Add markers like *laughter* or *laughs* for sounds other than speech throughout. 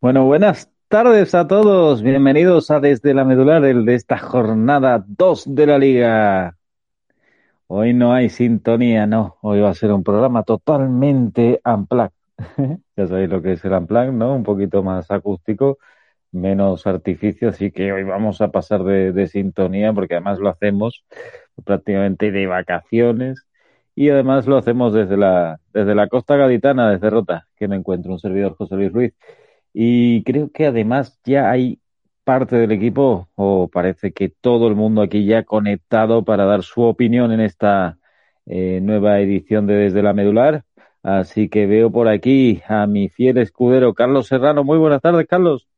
Bueno, buenas tardes a todos. Bienvenidos a Desde la Medular, el de esta jornada 2 de la Liga. Hoy no hay sintonía, no. Hoy va a ser un programa totalmente unplugged. *laughs* ya sabéis lo que es el unplugged, ¿no? Un poquito más acústico, menos artificio, así que hoy vamos a pasar de, de sintonía porque además lo hacemos prácticamente de vacaciones y además lo hacemos desde la, desde la costa gaditana, desde Rota, que me encuentro un servidor José Luis Ruiz. Y creo que además ya hay parte del equipo, o parece que todo el mundo aquí ya conectado para dar su opinión en esta eh, nueva edición de Desde la Medular. Así que veo por aquí a mi fiel escudero Carlos Serrano. Muy buenas tardes, Carlos.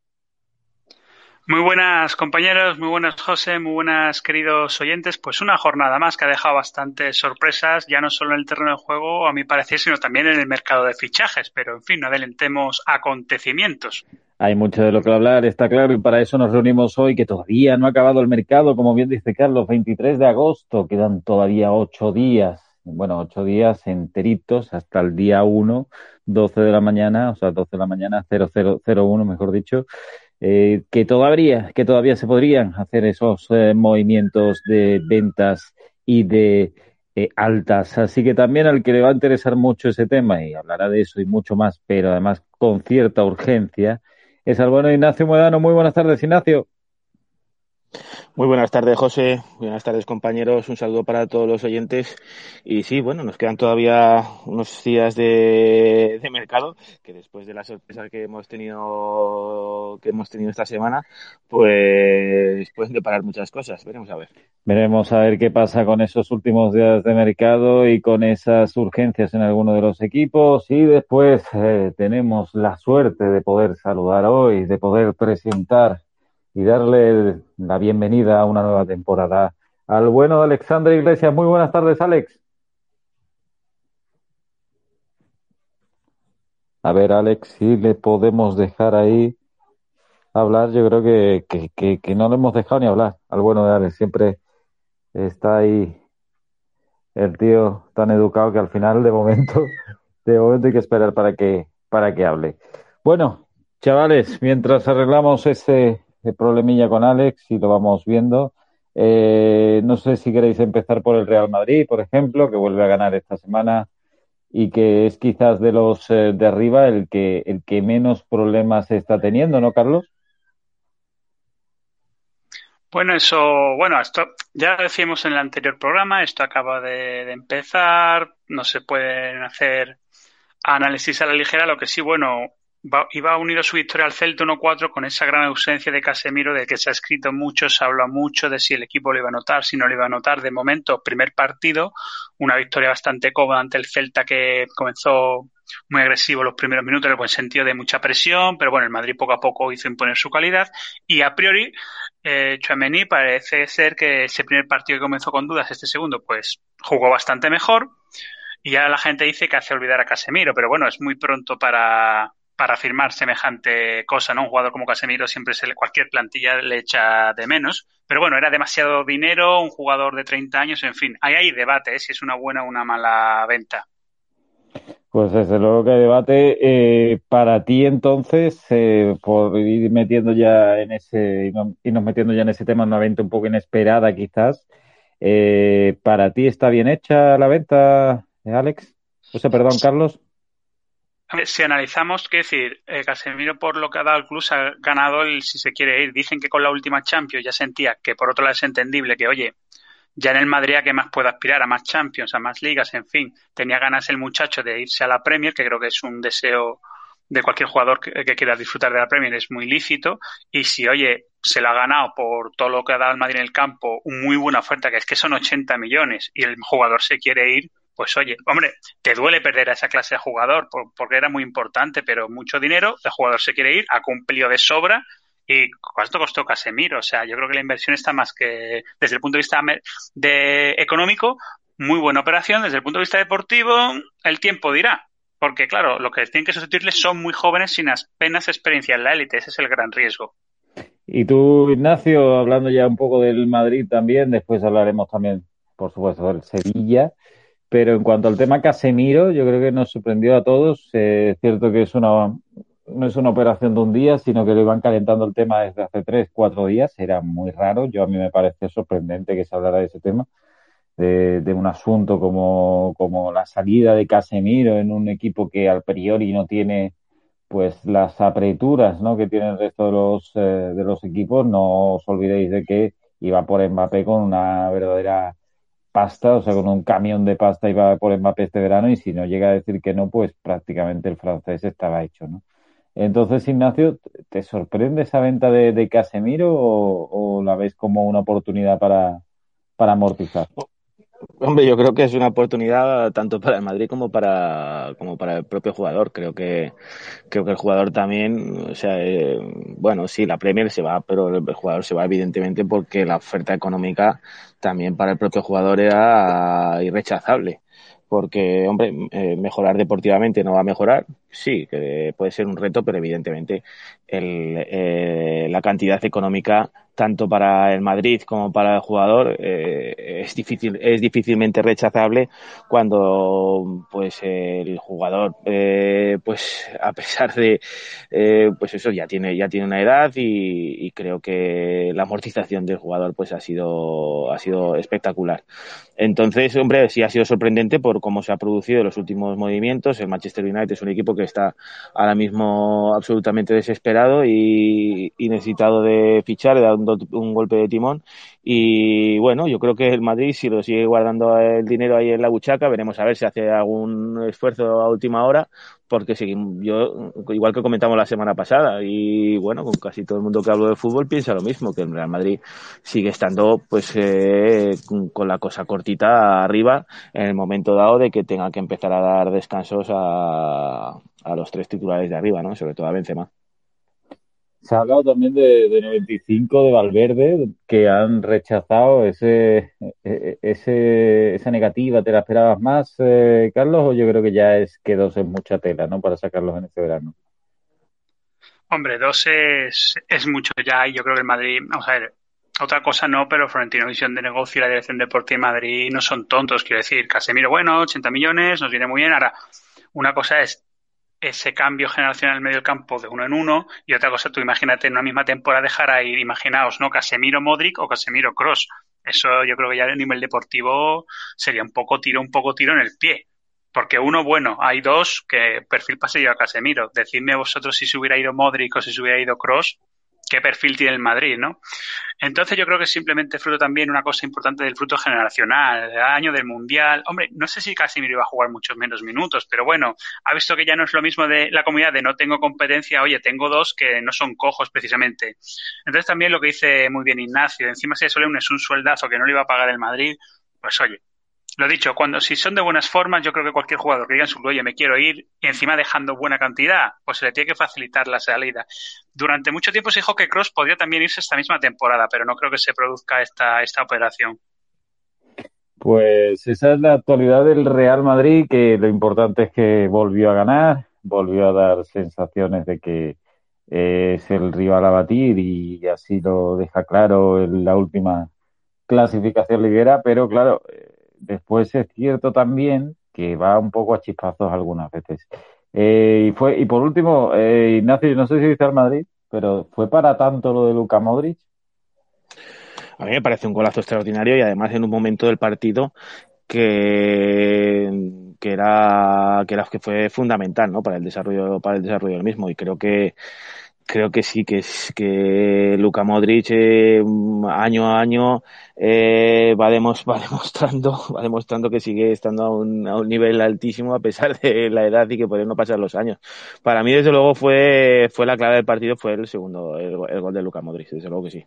Muy buenas compañeros, muy buenas José, muy buenas queridos oyentes. Pues una jornada más que ha dejado bastantes sorpresas, ya no solo en el terreno de juego, a mi parecer, sino también en el mercado de fichajes. Pero en fin, no adelantemos acontecimientos. Hay mucho de lo que hablar, está claro, y para eso nos reunimos hoy, que todavía no ha acabado el mercado, como bien dice Carlos, 23 de agosto, quedan todavía ocho días, bueno, ocho días enteritos hasta el día 1, 12 de la mañana, o sea, 12 de la mañana, 0001, mejor dicho, eh, que todavía, que todavía se podrían hacer esos eh, movimientos de ventas y de eh, altas. Así que también al que le va a interesar mucho ese tema y hablará de eso y mucho más, pero además con cierta urgencia, es al bueno Ignacio Muedano. Muy buenas tardes, Ignacio. Muy buenas tardes, José. Buenas tardes, compañeros. Un saludo para todos los oyentes. Y sí, bueno, nos quedan todavía unos días de, mercado que después de la sorpresa que hemos tenido que hemos tenido esta semana, pues pueden deparar muchas cosas. Veremos a ver. Veremos a ver qué pasa con esos últimos días de mercado y con esas urgencias en alguno de los equipos. Y después eh, tenemos la suerte de poder saludar hoy, de poder presentar y darle la bienvenida a una nueva temporada al bueno de Alexandre Iglesias. Muy buenas tardes, Alex. A ver, Alex, si le podemos dejar ahí hablar. Yo creo que, que, que, que no le hemos dejado ni hablar al bueno de Alex. Siempre está ahí el tío tan educado que al final, de momento, *laughs* de momento hay que esperar para que, para que hable. Bueno, chavales, mientras arreglamos ese problemilla con Alex y lo vamos viendo. Eh, no sé si queréis empezar por el Real Madrid, por ejemplo, que vuelve a ganar esta semana y que es quizás de los eh, de arriba el que, el que menos problemas está teniendo, ¿no, Carlos? Bueno, eso, bueno, esto ya decíamos en el anterior programa, esto acaba de, de empezar, no se pueden hacer análisis a la ligera, lo que sí, bueno, iba a unir a su victoria al Celta 1-4 con esa gran ausencia de Casemiro, de que se ha escrito mucho, se habla mucho de si el equipo lo iba a notar, si no lo iba a notar. De momento, primer partido, una victoria bastante cómoda ante el Celta que comenzó muy agresivo los primeros minutos en el buen sentido de mucha presión, pero bueno, el Madrid poco a poco hizo imponer su calidad y a priori eh, parece ser que ese primer partido que comenzó con dudas, este segundo, pues jugó bastante mejor y ya la gente dice que hace olvidar a Casemiro, pero bueno, es muy pronto para, para firmar semejante cosa, ¿no? Un jugador como Casemiro siempre se le, cualquier plantilla le echa de menos. Pero bueno, era demasiado dinero, un jugador de 30 años, en fin. Ahí hay debate, ¿eh? si es una buena o una mala venta. Pues desde luego que hay debate. Eh, para ti entonces, eh, por ir metiendo ya en ese, irnos metiendo ya en ese tema, una venta un poco inesperada quizás, eh, ¿para ti está bien hecha la venta, Alex? O sea, perdón, Carlos si analizamos, qué decir, eh, Casemiro por lo que ha dado el club se ha ganado el si se quiere ir. Dicen que con la última Champions ya sentía que por otro lado es entendible que, oye, ya en el Madrid a qué más puede aspirar, a más Champions, a más ligas, en fin. Tenía ganas el muchacho de irse a la Premier, que creo que es un deseo de cualquier jugador que, quiera disfrutar de la Premier, es muy lícito. Y si, oye, se lo ha ganado por todo lo que ha dado el Madrid en el campo, muy buena oferta, que es que son 80 millones, y el jugador se quiere ir, pues oye, hombre, te duele perder a esa clase de jugador porque era muy importante, pero mucho dinero, el jugador se quiere ir, ha cumplido de sobra y ¿cuánto costó Casemiro? O sea, yo creo que la inversión está más que, desde el punto de vista de económico, muy buena operación, desde el punto de vista deportivo, el tiempo dirá. Porque claro, lo que tienen que sustituirle son muy jóvenes sin apenas experiencia en la élite, ese es el gran riesgo. Y tú, Ignacio, hablando ya un poco del Madrid también, después hablaremos también, por supuesto, del Sevilla. Pero en cuanto al tema Casemiro, yo creo que nos sorprendió a todos. Eh, es cierto que es una, no es una operación de un día, sino que lo iban calentando el tema desde hace tres, cuatro días. Era muy raro. Yo a mí me parece sorprendente que se hablara de ese tema, de, de un asunto como, como la salida de Casemiro en un equipo que al priori no tiene pues las apreturas ¿no? que tiene el resto de los, eh, de los equipos. No os olvidéis de que iba por Mbappé con una verdadera pasta, o sea, con un camión de pasta iba por Mbappé este verano y si no llega a decir que no, pues prácticamente el francés estaba hecho, ¿no? Entonces, Ignacio, ¿te sorprende esa venta de, Casemiro o, o, la ves como una oportunidad para, para amortizar? Hombre, yo creo que es una oportunidad tanto para el Madrid como para, como para el propio jugador. Creo que, creo que el jugador también, o sea, eh, bueno, sí, la Premier se va, pero el jugador se va evidentemente porque la oferta económica también para el propio jugador era irrechazable porque, hombre, eh, mejorar deportivamente no va a mejorar. Sí, que puede ser un reto, pero evidentemente el, eh, la cantidad económica tanto para el Madrid como para el jugador eh, es difícil es difícilmente rechazable cuando pues el jugador eh, pues a pesar de eh, pues eso ya tiene ya tiene una edad y, creo que la amortización del jugador pues ha sido ha sido espectacular. Entonces hombre sí ha sido sorprendente por cómo se ha producido los últimos movimientos. El Manchester United es un equipo que está ahora mismo absolutamente desesperado y, y necesitado de fichar un golpe de timón. Y bueno, yo creo que el Madrid, si lo sigue guardando el dinero ahí en la buchaca, veremos a ver si hace algún esfuerzo a última hora, porque seguimos, yo, igual que comentamos la semana pasada, y bueno, con casi todo el mundo que hablo de fútbol piensa lo mismo, que el Real Madrid sigue estando pues eh, con la cosa cortita arriba en el momento dado de que tenga que empezar a dar descansos a, a los tres titulares de arriba, ¿no? Sobre todo a Benzema. Se ha hablado también de, de 95 de Valverde, que han rechazado ese, ese, esa negativa. ¿Te la esperabas más, eh, Carlos? O yo creo que ya es que dos es mucha tela, ¿no? Para sacarlos en este verano. Hombre, dos es, es mucho ya y yo creo que el Madrid, vamos a ver, otra cosa no, pero Florentino Visión de Negocio y la Dirección Deportiva de Madrid no son tontos, quiero decir, Casemiro, bueno, 80 millones, nos viene muy bien. Ahora, una cosa es ese cambio generacional en medio del campo de uno en uno y otra cosa, tú imagínate en una misma temporada dejar a ir, imaginaos, ¿no? Casemiro Modric o Casemiro Cross. Eso yo creo que ya a nivel deportivo sería un poco tiro, un poco tiro en el pie. Porque uno, bueno, hay dos que perfil pase a Casemiro. Decidme vosotros si se hubiera ido Modric o si se hubiera ido Cross, qué perfil tiene el Madrid, ¿no? Entonces yo creo que simplemente fruto también una cosa importante del fruto generacional, año del Mundial. Hombre, no sé si Casimiro iba a jugar muchos menos minutos, pero bueno, ha visto que ya no es lo mismo de la comunidad de no tengo competencia, oye, tengo dos que no son cojos precisamente. Entonces también lo que dice muy bien Ignacio, encima si eso es un sueldazo que no le iba a pagar el Madrid, pues oye, lo dicho, cuando si son de buenas formas, yo creo que cualquier jugador que diga en su oye, me quiero ir, y encima dejando buena cantidad, pues se le tiene que facilitar la salida. Durante mucho tiempo se dijo que Cross podría también irse esta misma temporada, pero no creo que se produzca esta, esta operación. Pues esa es la actualidad del Real Madrid, que lo importante es que volvió a ganar, volvió a dar sensaciones de que es el rival a batir y así lo deja claro en la última clasificación liguera, pero claro, después es cierto también que va un poco a chispazos algunas veces. Eh, y fue y por último, eh, Ignacio, no sé si dice al Madrid, pero ¿fue para tanto lo de Luka Modric? A mí me parece un golazo extraordinario y además en un momento del partido que, que era que era que fue fundamental ¿no? para el desarrollo para el desarrollo del mismo y creo que creo que sí, que es que Luka Modric eh, año a año eh, va, demos, *laughs* va, demostrando, va demostrando que sigue estando a un, a un, nivel altísimo a pesar de la edad y que pueden no pasar los años. Para mí, desde luego, fue, fue la clave del partido, fue el segundo, el, el gol de Luka Modric, desde luego que sí.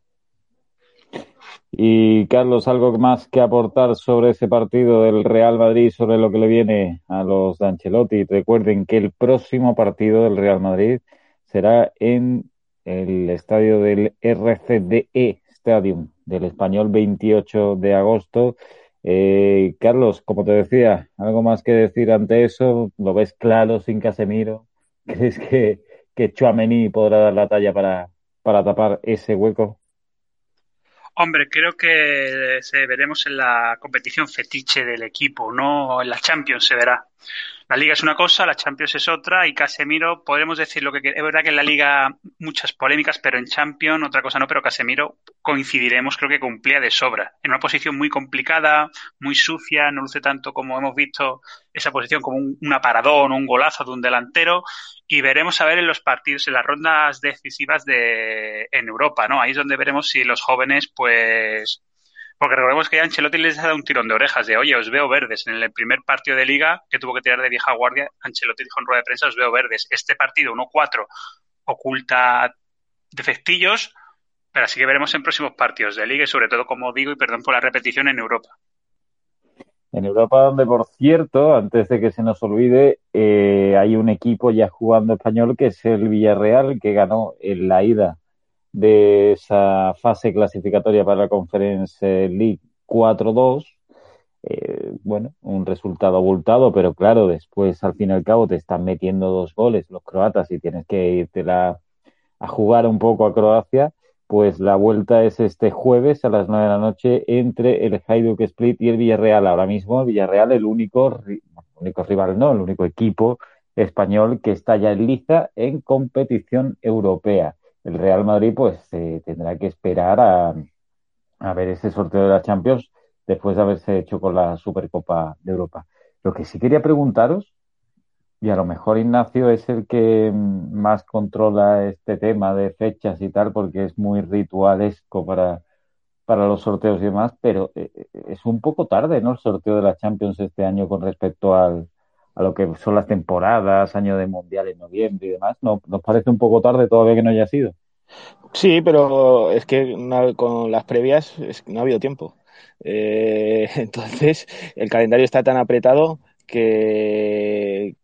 Y Carlos, ¿algo más que aportar sobre ese partido del Real Madrid, sobre lo que le viene a los de Ancelotti? Recuerden que el próximo partido del Real Madrid será en el estadio del RCDE Stadium del Español 28 de agosto. Eh, Carlos, como te decía, ¿algo más que decir ante eso? ¿Lo ves claro sin Casemiro? *laughs* ¿Crees que, que Chuamení podrá dar la talla para, para tapar ese hueco? Hombre, creo que se veremos en la competición fetiche del equipo, no en la Champions se verá. La Liga es una cosa, la Champions es otra y Casemiro, podemos decir lo que es verdad que en la Liga muchas polémicas, pero en Champions otra cosa no, pero Casemiro coincidiremos, creo que cumplía de sobra. En una posición muy complicada, muy sucia, no luce tanto como hemos visto esa posición como un, un aparadón, un golazo de un delantero y veremos a ver en los partidos, en las rondas decisivas de en Europa, ¿no? Ahí es donde veremos si los jóvenes, pues porque recordemos que Ancelotti les ha dado un tirón de orejas de, oye, os veo verdes. En el primer partido de liga que tuvo que tirar de vieja guardia, Ancelotti dijo en rueda de prensa, os veo verdes. Este partido 1-4 oculta defectillos, pero así que veremos en próximos partidos de liga y sobre todo, como digo, y perdón por la repetición, en Europa. En Europa, donde por cierto, antes de que se nos olvide, eh, hay un equipo ya jugando español que es el Villarreal, que ganó en la ida de esa fase clasificatoria para la Conference League 4-2. Eh, bueno, un resultado abultado, pero claro, después al fin y al cabo te están metiendo dos goles los croatas y tienes que irte a jugar un poco a Croacia. Pues la vuelta es este jueves a las 9 de la noche entre el Hajduk Split y el Villarreal. Ahora mismo el Villarreal el único, único rival, no, el único equipo español que está ya en liza en competición europea el Real Madrid pues eh, tendrá que esperar a, a, ver ese sorteo de la Champions después de haberse hecho con la Supercopa de Europa. Lo que sí quería preguntaros, y a lo mejor Ignacio es el que más controla este tema de fechas y tal, porque es muy ritualesco para, para los sorteos y demás, pero eh, eh, es un poco tarde, ¿no? El sorteo de la Champions este año con respecto al, a lo que son las temporadas, año de mundial en noviembre y demás. ¿No, ¿Nos parece un poco tarde todavía que no haya sido? Sí, pero es que con las previas no ha habido tiempo. Eh, *laughs* entonces, el calendario está tan apretado que,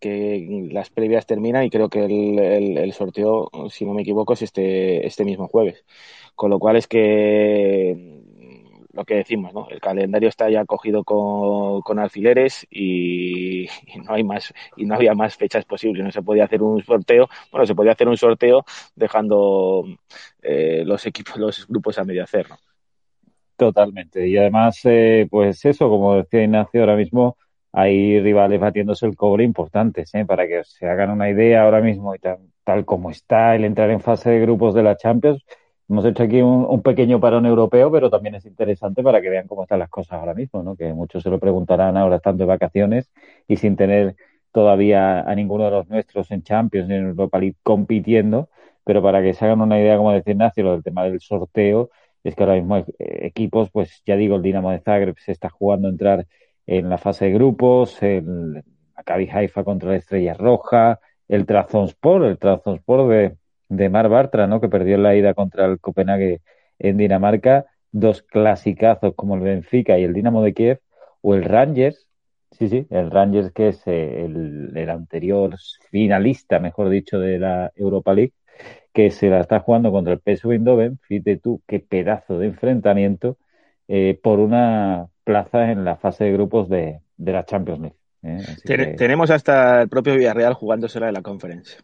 las previas terminan y creo que el, el, sorteo, si no me equivoco, es este, este mismo jueves. Con lo cual es que lo que decimos, ¿no? El calendario está ya cogido con, con alfileres y, no hay más y no había más fechas posibles. No se podía hacer un sorteo. Bueno, se podía hacer un sorteo dejando eh, los equipos, los grupos a medio hacer. Totalmente. Y además, eh, pues eso, como decía Ignacio, ahora mismo hay rivales batiéndose el cobre importantes, ¿eh? para que se hagan una idea ahora mismo y tal, tal como está el entrar en fase de grupos de la Champions Hemos hecho aquí un, pequeño parón europeo, pero también es interesante para que vean cómo están las cosas ahora mismo, ¿no? Que muchos se lo preguntarán ahora estando de vacaciones y sin tener todavía a ninguno de los nuestros en Champions ni en Europa League compitiendo, pero para que se hagan una idea, como decía Ignacio, lo del tema del sorteo, es que ahora mismo equipos, pues ya digo, el Dinamo de Zagreb se está jugando a entrar en la fase de grupos, el Maccabi Haifa contra la Estrella Roja, el Trabzonspor, el Trabzonspor de de Mar Bartra, ¿no? Que perdió la ida contra el Copenhague en Dinamarca, dos clasicazos como el Benfica y el Dinamo de Kiev, o el Rangers, sí, sí, el Rangers que es eh, el, el anterior finalista, mejor dicho, de la Europa League, que se la está jugando contra el PSV Eindhoven, fíjate tú qué pedazo de enfrentamiento eh, por una plaza en la fase de grupos de, de la Champions League. ¿eh? que... Tenemos hasta el propio Villarreal jugándosela en la conferencia.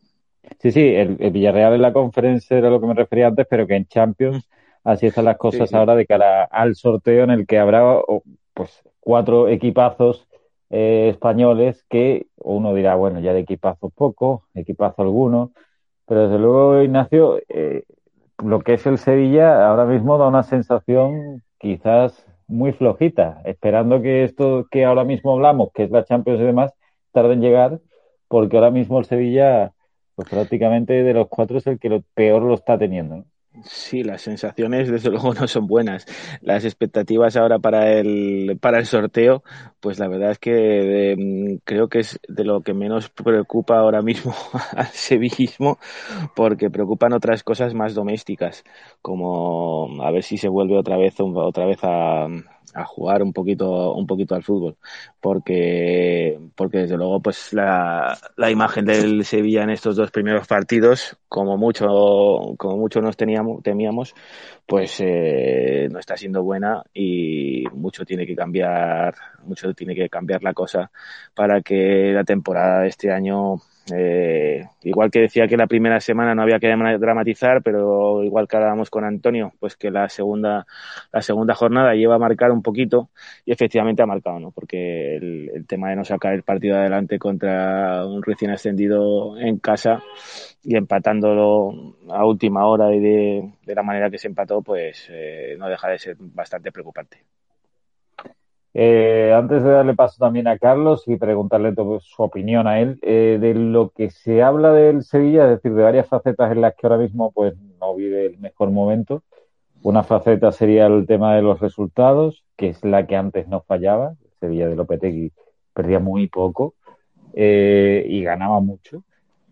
Sí, sí, el, el, Villarreal en la conferencia era lo que me refería antes, pero que en Champions así están las cosas sí, sí. ahora de cara al sorteo en el que habrá pues cuatro equipazos eh, españoles que uno dirá, bueno, ya de equipazos poco, equipazo alguno, pero desde luego, Ignacio, eh, lo que es el Sevilla ahora mismo da una sensación quizás muy flojita, esperando que esto que ahora mismo hablamos, que es la Champions y demás, tarde en llegar, porque ahora mismo el Sevilla pues prácticamente de los cuatro es el que lo peor lo está teniendo. ¿no? Sí, las sensaciones desde *laughs* luego no son buenas. Las expectativas ahora para el para el sorteo, pues la verdad es que de, creo que es de lo que menos preocupa ahora mismo *laughs* al sevillismo, porque preocupan otras cosas más domésticas, como a ver si se vuelve otra vez otra vez a, a jugar un poquito un poquito al fútbol porque porque desde luego pues la, la imagen del Sevilla en estos dos primeros partidos como mucho como mucho nos teníamos temíamos pues eh, no está siendo buena y mucho tiene que cambiar mucho tiene que cambiar la cosa para que la temporada de este año eh, igual que decía que la primera semana no había que dramatizar, pero igual que hablábamos con Antonio, pues que la segunda, la segunda jornada lleva a marcar un poquito y efectivamente ha marcado, ¿no? Porque el, tema de no sacar el partido adelante contra un recién ascendido en casa y empatándolo a última hora y de, la manera que se empató, pues eh, no deja de ser bastante preocupante. Eh, antes de darle paso también a Carlos y preguntarle su opinión a él, eh, de lo que se habla del Sevilla, es decir, de varias facetas en las que ahora mismo pues no vive el mejor momento. Una faceta sería el tema de los resultados, que es la que antes no fallaba. Sevilla de Lopetegui perdía muy poco eh, y ganaba mucho,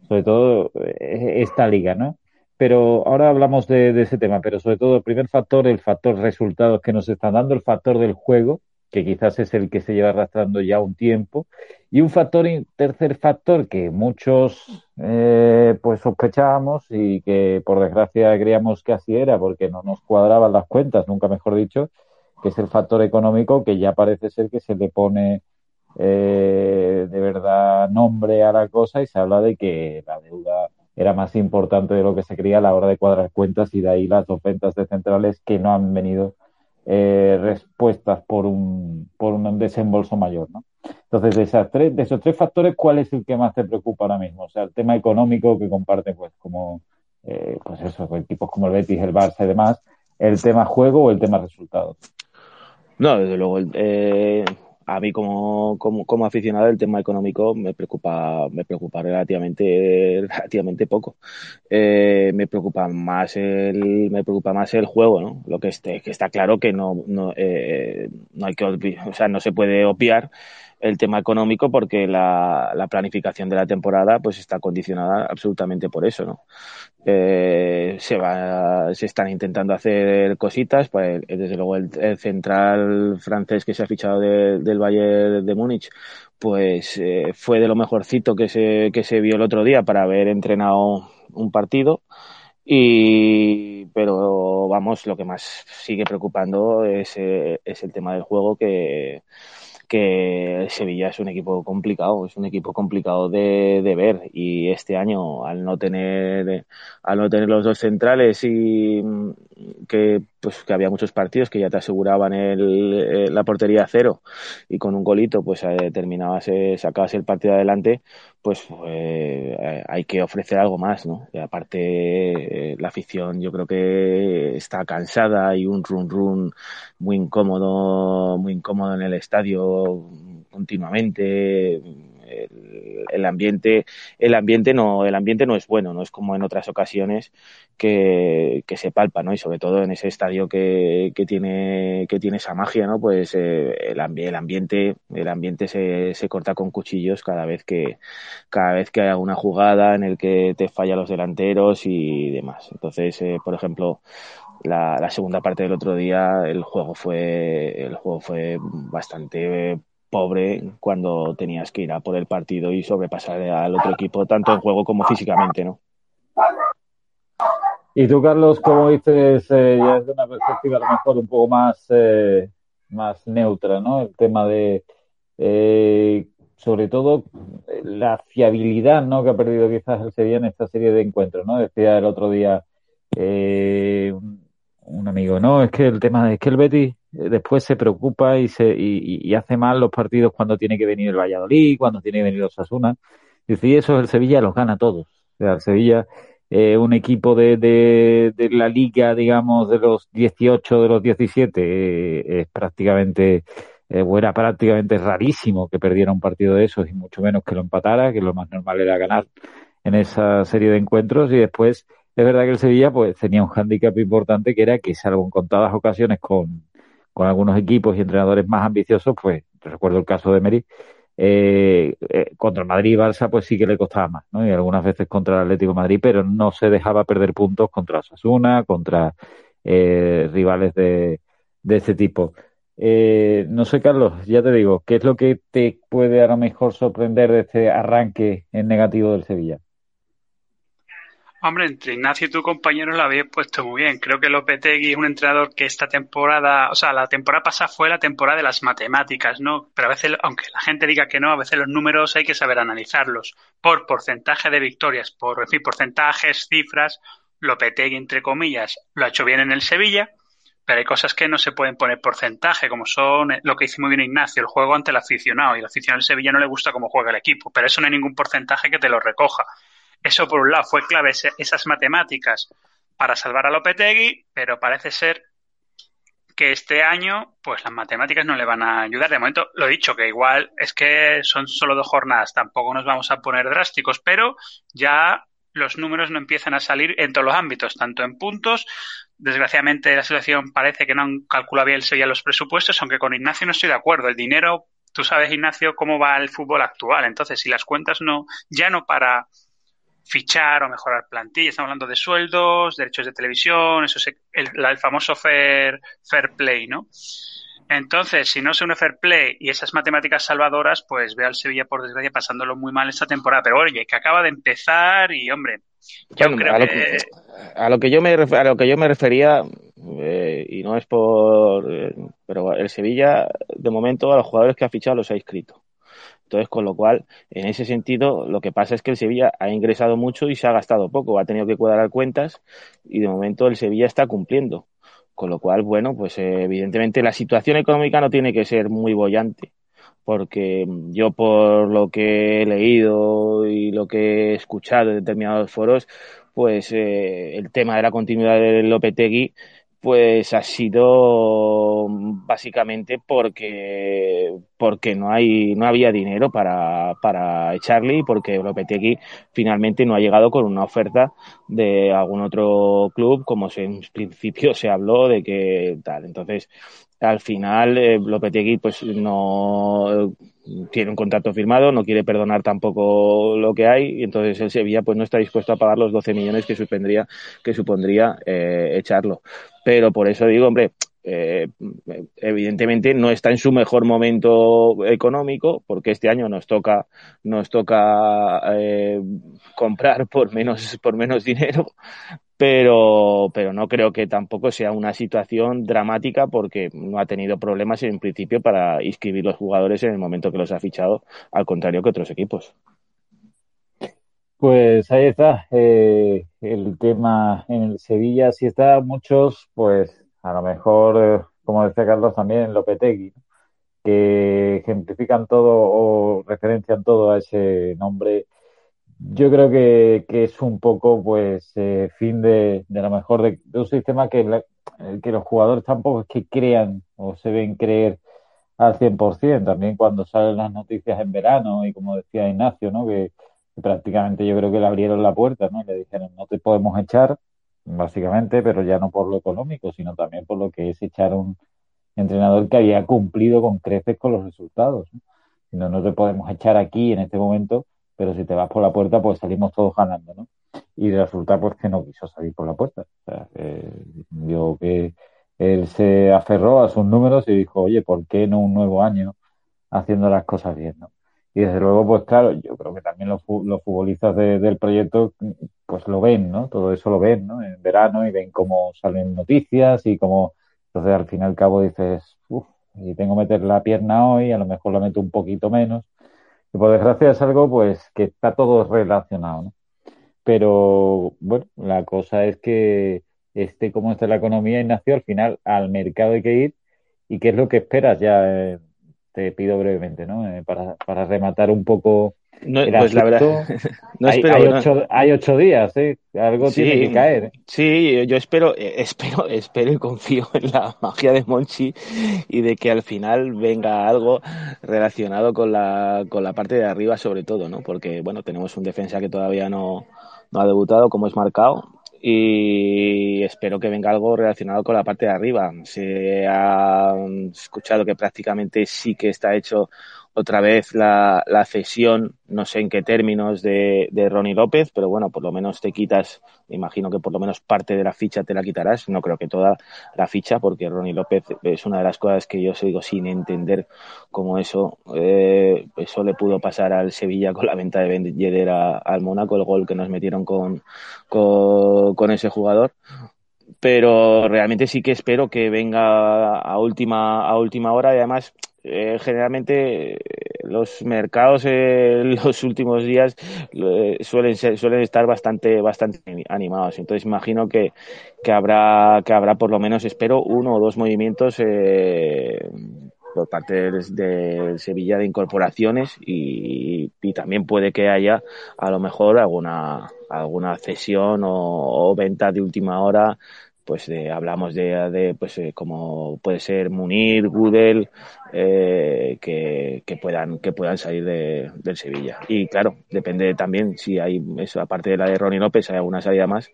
sobre todo esta liga, ¿no? Pero ahora hablamos de ese tema, pero sobre todo el primer factor, el factor resultados que nos están dando, el factor del juego, que quizás es el que se lleva arrastrando ya un tiempo. Y un factor, tercer factor que muchos eh, pues sospechábamos y que por desgracia creíamos que así era porque no nos cuadraban las cuentas, nunca mejor dicho, que es el factor económico que ya parece ser que se le pone eh, de verdad nombre a la cosa y se habla de que la deuda era más importante de lo que se creía a la hora de cuadrar cuentas y de ahí las dos ventas de centrales que no han venido eh, respuestas por un, por un desembolso mayor, ¿no? Entonces, de, esas tres, de esos tres factores, ¿cuál es el que más te preocupa ahora mismo? O sea, el tema económico que comparten, pues, como, eh, pues eso, equipos como el Betis, el Barça y demás, el tema juego o el tema resultados. No, desde luego, eh, a mí como, como, como, aficionado el tema económico me preocupa me preocupa relativamente *laughs* relativamente poco. Eh, me preocupa más el me preocupa más el juego no lo que esté que está claro que no no, eh, no hay que o sea no se puede obviar el tema económico porque la, la, planificación de la temporada pues está condicionada absolutamente por eso no eh, se va se están intentando hacer cositas pues desde luego el, central francés que se ha fichado del Bayern de Múnich pues eh, fue de lo mejorcito que se que se vio el otro día para haber entrenado un partido y pero vamos lo que más sigue preocupando es, eh, es el tema del juego que que Sevilla es un equipo complicado, es un equipo complicado de, de, ver. Y este año al no tener al no tener los dos centrales y que pues que había muchos partidos que ya te aseguraban el, la portería cero y con un golito pues eh, terminabas eh, sacabas el partido adelante pues eh, hay que ofrecer algo más no y aparte la afición yo creo que está cansada y un run run muy incómodo muy incómodo en el estadio continuamente el, ambiente el ambiente no el ambiente no es bueno no es como en otras ocasiones que, se palpa no y sobre todo en ese estadio que, tiene que tiene esa magia no pues eh, el, el ambiente el ambiente se, corta con cuchillos cada vez que cada vez que hay alguna jugada en el que te falla los delanteros y demás. Entonces eh, por ejemplo la, la, segunda parte del otro día el juego fue el juego fue bastante pobre cuando tenías que ir a por el partido y sobrepasar al otro equipo, tanto en juego como físicamente, ¿no? Y tú, Carlos, como dices, eh, ya desde una perspectiva a lo mejor un poco más, eh, más neutra, ¿no? El tema de, eh, sobre todo, la fiabilidad, ¿no? Que ha perdido quizás el Sevilla en esta serie de encuentros, ¿no? Decía el otro día eh, un amigo, no, es que el tema es que el Betis después se preocupa y, se, y, hace mal los partidos cuando tiene que venir el Valladolid, cuando tiene que venir los Asuna. Dice, y eso el Sevilla los gana todos. O sea, el Sevilla, eh, un equipo de, de, de, la liga, digamos, de los 18, de los 17, eh, es prácticamente, eh, o era prácticamente rarísimo que perdiera un partido de esos y mucho menos que lo empatara, que lo más normal era ganar en esa serie de encuentros y después es verdad que el Sevilla pues tenía un hándicap importante que era que salvo en contadas ocasiones con, con algunos equipos y entrenadores más ambiciosos, pues recuerdo el caso de Meri, eh, eh, contra el Madrid y Barça pues sí que le costaba más, ¿no? Y algunas veces contra el Atlético Madrid, pero no se dejaba perder puntos contra Osasuna, contra eh, rivales de, de este tipo. Eh, no sé, Carlos, ya te digo, ¿qué es lo que te puede a lo mejor sorprender de este arranque en negativo del Sevilla? Hombre, entre Ignacio y tu compañero lo habéis puesto muy bien. Creo que Lopetegui es un entrenador que esta temporada, o sea, la temporada pasada fue la temporada de las matemáticas, ¿no? Pero a veces, aunque la gente diga que no, a veces los números hay que saber analizarlos por porcentaje de victorias, por, en fin, porcentajes, cifras. Lopetegui, entre comillas, lo ha hecho bien en el Sevilla, pero hay cosas que no se pueden poner porcentaje, como son lo que dice muy bien Ignacio, el juego ante el aficionado. Y el aficionado del Sevilla no le gusta cómo juega el equipo, pero eso no hay ningún porcentaje que te lo recoja. Eso por un lado fue clave esas matemáticas para salvar a Lopetegui, pero parece ser que este año pues las matemáticas no le van a ayudar. De momento lo he dicho que igual es que son solo dos jornadas, tampoco nos vamos a poner drásticos, pero ya los números no empiezan a salir en todos los ámbitos, tanto en puntos. Desgraciadamente la situación parece que no han calculado bien Sevilla los presupuestos, aunque con Ignacio no estoy de acuerdo. El dinero, tú sabes, Ignacio, cómo va el fútbol actual. Entonces, si las cuentas no, ya no para fichar o mejorar plantilla. Estamos hablando de sueldos, derechos de televisión, eso es el, el famoso fair, fair play, ¿no? Entonces, si no se une fair play y esas matemáticas salvadoras, pues ve al Sevilla, por desgracia, pasándolo muy mal esta temporada. Pero oye, que acaba de empezar y, hombre, yo creo a lo que... A lo que yo me, a lo que yo me refería, eh, y no es por... Eh, pero el Sevilla, de momento, a los jugadores que ha fichado los ha inscrito. Entonces, con lo cual, en ese sentido, lo que pasa es que el Sevilla ha ingresado mucho y se ha gastado poco, ha tenido que cuadrar cuentas y de momento el Sevilla está cumpliendo. Con lo cual, bueno, pues eh, evidentemente la situación económica no tiene que ser muy bollante, porque yo por lo que he leído y lo que he escuchado en determinados foros, pues eh, el tema de la continuidad del Lopetegui pues ha sido básicamente porque porque no hay no había dinero para, para echarle y porque Lopetegui finalmente no ha llegado con una oferta de algún otro club como en principio se habló de que tal. Entonces al final eh, Lopetegui pues no tiene un contrato firmado, no quiere perdonar tampoco lo que hay y entonces el Sevilla pues no está dispuesto a pagar los 12 millones que supondría que supondría eh, echarlo. Pero por eso digo, hombre, eh, evidentemente no está en su mejor momento económico porque este año nos toca nos toca eh, comprar por menos por menos dinero pero pero no creo que tampoco sea una situación dramática porque no ha tenido problemas en principio para inscribir los jugadores en el momento que los ha fichado al contrario que otros equipos. Pues ahí está eh, el tema en el Sevilla. Si está muchos pues a lo mejor, eh, como decía Carlos también, Lopetegui, que ejemplifican todo o referencian todo a ese nombre. Yo creo que, que es un poco, pues, eh, fin de, de lo mejor de, un sistema que, que los jugadores tampoco es que crean o se ven creer al 100%. También cuando salen las noticias en verano y como decía Ignacio, ¿no? Que, que prácticamente yo creo que le abrieron la puerta, ¿no? Y le dijeron, no te podemos echar básicamente, pero ya no por lo económico, sino también por lo que es echar un entrenador que había cumplido con creces con los resultados. ¿no? no, te podemos echar aquí en este momento, pero si te vas por la puerta, pues salimos todos ganando, ¿no? Y resulta pues que no quiso salir por la puerta. O sea, vio que él se aferró a sus números y dijo, oye, ¿por qué no un nuevo año haciendo las cosas bien, ¿no? Y desde luego, pues claro, yo creo que también los, los futbolistas del proyecto, pues lo ven, ¿no? Todo eso lo ven, ¿no? En verano y ven cómo salen noticias y cómo, entonces al fin y al cabo dices, uff, y tengo que meter la pierna hoy, a lo mejor la meto un poquito menos. Y por desgracia es algo, pues, que está todo relacionado, ¿no? Pero, bueno, la cosa es que esté como está la economía, y nació al final al mercado hay que ir. ¿Y qué es lo que esperas ya? Eh, te pido brevemente, ¿no? Eh, para, para rematar un poco. No, pues la verdad, *laughs* no hay, espero, hay, ocho, no. hay, ocho, días, ¿eh? Algo sí, tiene que caer. ¿eh? Sí, yo espero, eh, *laughs* espero, espero y confío en la magia de Monchi y de que al final venga algo relacionado con la, con la parte de arriba, sobre todo, ¿no? Porque, bueno, tenemos un defensa que todavía no, no ha debutado, como es marcado, y espero que venga algo relacionado con la parte de arriba. Se ha escuchado que prácticamente sí que está hecho otra vez la, la cesión, no sé en qué términos, de, de Ronnie López, pero bueno, por lo menos te quitas, me imagino que por lo menos parte de la ficha te la quitarás, no creo que toda la ficha, porque Ronnie López es una de las cosas que yo sigo sin entender cómo eso, eh, eso le pudo pasar al Sevilla con la venta de Ben Yedder al Mónaco, el gol que nos metieron con, con, con ese jugador pero realmente sí que espero que venga a última a última hora. Y además eh, generalmente los mercados en *laughs* los últimos días eh, suelen ser, suelen estar bastante bastante animados. Entonces imagino que, que habrá que habrá por lo menos espero uno o dos movimientos eh, por parte de, Sevilla de incorporaciones y, también puede que haya a lo mejor alguna alguna cesión o, o venta de última hora pues de, hablamos de, de pues eh, como puede ser Munir, Gudel, eh, que, que, puedan que puedan salir de, del Sevilla. Y claro, depende también si hay eso, aparte de la de Ronnie López, hay alguna salida más,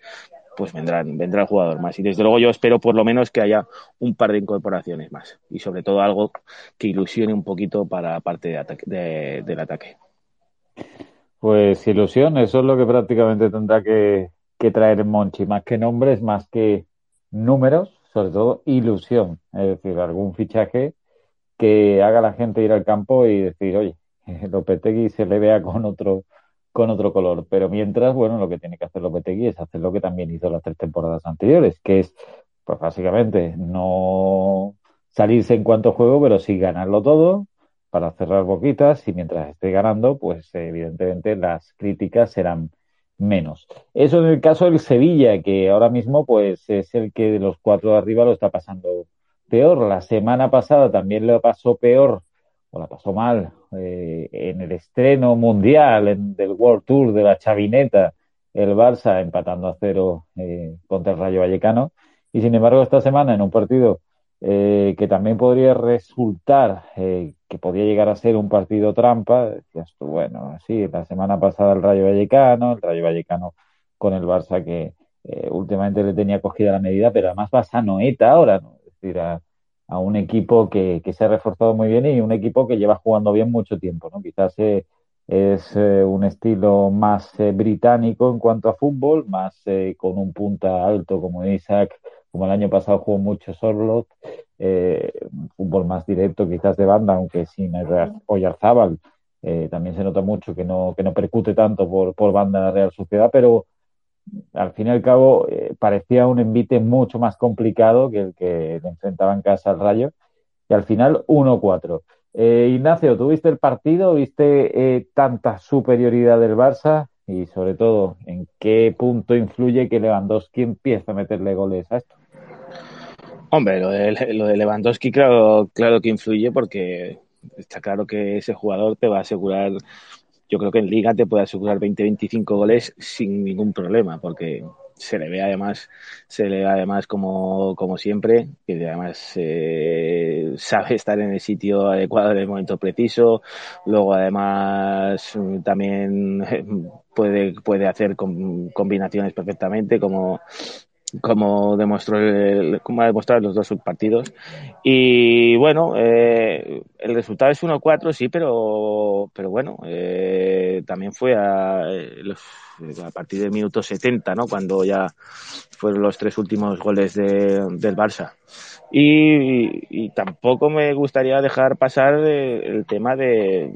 pues vendrán, vendrá el jugador más. Y desde luego yo espero por lo menos que haya un par de incorporaciones más. Y sobre todo algo que ilusione un poquito para parte de ataque, de, del ataque. Pues ilusión, eso es lo que prácticamente tendrá que, traer Monchi, más que nombres, más que números, sobre todo ilusión, es decir, algún fichaje que haga la gente ir al campo y decir, oye, *laughs* Lopetegui se le vea con otro con otro color. Pero mientras, bueno, lo que tiene que hacer Lopetegui es hacer lo que también hizo las tres temporadas anteriores, que es, pues básicamente, no salirse en cuanto juego, pero sí ganarlo todo para cerrar boquitas y mientras esté ganando, pues evidentemente las críticas serán menos. Eso en el caso del Sevilla, que ahora mismo pues es el que de los cuatro de arriba lo está pasando peor. La semana pasada también lo pasó peor, o la pasó mal, eh, en el estreno mundial en, del World Tour de la Chavineta, el Barça empatando a cero eh, contra el Rayo Vallecano. Y sin embargo, esta semana en un partido eh, que también podría resultar eh, que podía llegar a ser un partido trampa. Decías bueno, sí, la semana pasada el Rayo Vallecano, el Rayo Vallecano con el Barça que eh, últimamente le tenía cogida la medida, pero además vas a Noeta ahora, ¿no? es decir, a, a un equipo que, que, se ha reforzado muy bien y un equipo que lleva jugando bien mucho tiempo, ¿no? Quizás eh, es eh, un estilo más británico en cuanto a fútbol, más con un punta alto como Isaac como el año pasado jugó mucho Sorlot, eh, fútbol más directo quizás de banda, aunque sin Oyarzábal eh, también se nota mucho que no, que no percute tanto por, banda la Real Sociedad, pero al fin y al cabo eh, parecía un envite mucho más complicado que el que le enfrentaba en casa al Rayo, y al final 1-4. Eh, Ignacio, ¿tuviste el partido? ¿Viste eh, tanta superioridad del Barça? Y sobre todo, ¿en qué punto influye que Lewandowski empiece a meterle goles a esto? Hombre, lo de, lo de Lewandowski claro, claro que influye porque está claro que ese jugador te va a asegurar, yo creo que en liga te puede asegurar 20-25 goles sin ningún problema, porque se le ve además, se le ve además como, como siempre, que además eh, sabe estar en el sitio adecuado en el momento preciso, luego además también puede, puede hacer combinaciones perfectamente como como demostró el, como ha demostrado los dos subpartidos y bueno eh, el resultado es 1-4 sí pero pero bueno eh, también fue a, los, a partir del minuto 70 no cuando ya fueron los tres últimos goles de, del Barça. Y, y, tampoco me gustaría dejar pasar el tema de,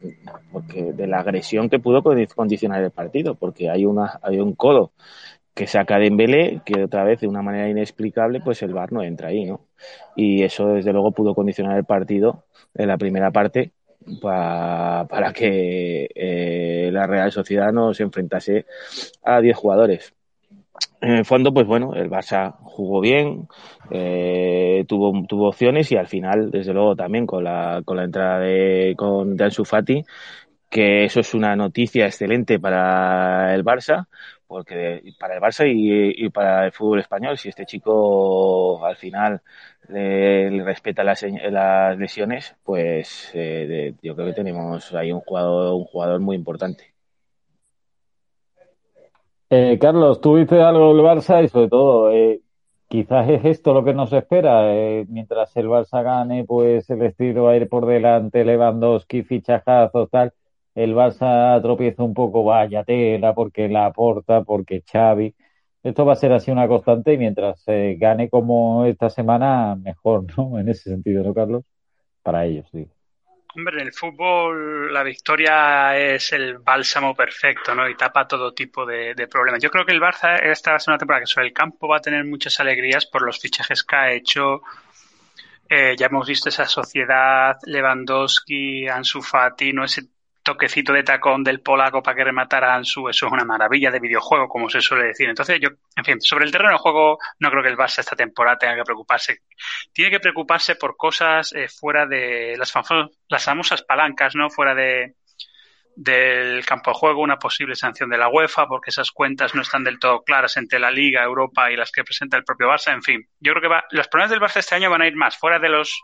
de la agresión que pudo condicionar el partido porque hay una hay un codo que saca Dembélé, que otra vez de una manera inexplicable, pues el VAR no entra ahí, ¿no? Y eso desde luego pudo condicionar el partido en la primera parte para, para que eh, la Real Sociedad no se enfrentase a 10 jugadores. En el fondo, pues bueno, el Barça jugó bien, eh, tuvo, tuvo opciones y al final, desde luego, también con la, con la entrada de, con, de Ansu Fati, que eso es una noticia excelente para el Barça, porque para el Barça y, para el fútbol español, si este chico al final le, respeta las, las, lesiones, pues eh, yo creo que tenemos ahí un jugador, un jugador muy importante. Eh, Carlos, tú viste algo del Barça y sobre todo, eh, quizás es esto lo que nos espera. Eh, mientras el Barça gane, pues el estilo va a ir por delante, Lewandowski, fichajazos, tal. El Barça tropieza un poco, vaya tela, porque la aporta, porque Xavi. Esto va a ser así una constante y mientras eh, gane como esta semana, mejor, *laughs* ¿no? En ese sentido, ¿no, Carlos? Para ellos, sí. Hombre, en el fútbol la victoria es el bálsamo perfecto, ¿no? Y tapa todo tipo de, problemas. Yo creo que el Barça esta va a ser una temporada que sobre el campo va a tener muchas alegrías por los fichajes que ha hecho. Eh, ya hemos visto esa sociedad, Lewandowski, Ansu Fati, ¿no? Ese toquecito de tacón del polaco para que rematara Ansu, eso es una maravilla de videojuego, como se suele decir. Entonces, yo, en fin, sobre el terreno de juego, no creo que el Barça esta temporada tenga que preocuparse. Tiene que preocuparse por cosas eh, fuera de las, las famosas palancas, ¿no? Fuera de del campo de juego, una posible sanción de la UEFA, porque esas cuentas no están del todo claras entre la Liga, Europa y las que presenta el propio Barça. En fin, yo creo que va, los problemas del Barça este año van a ir más fuera de los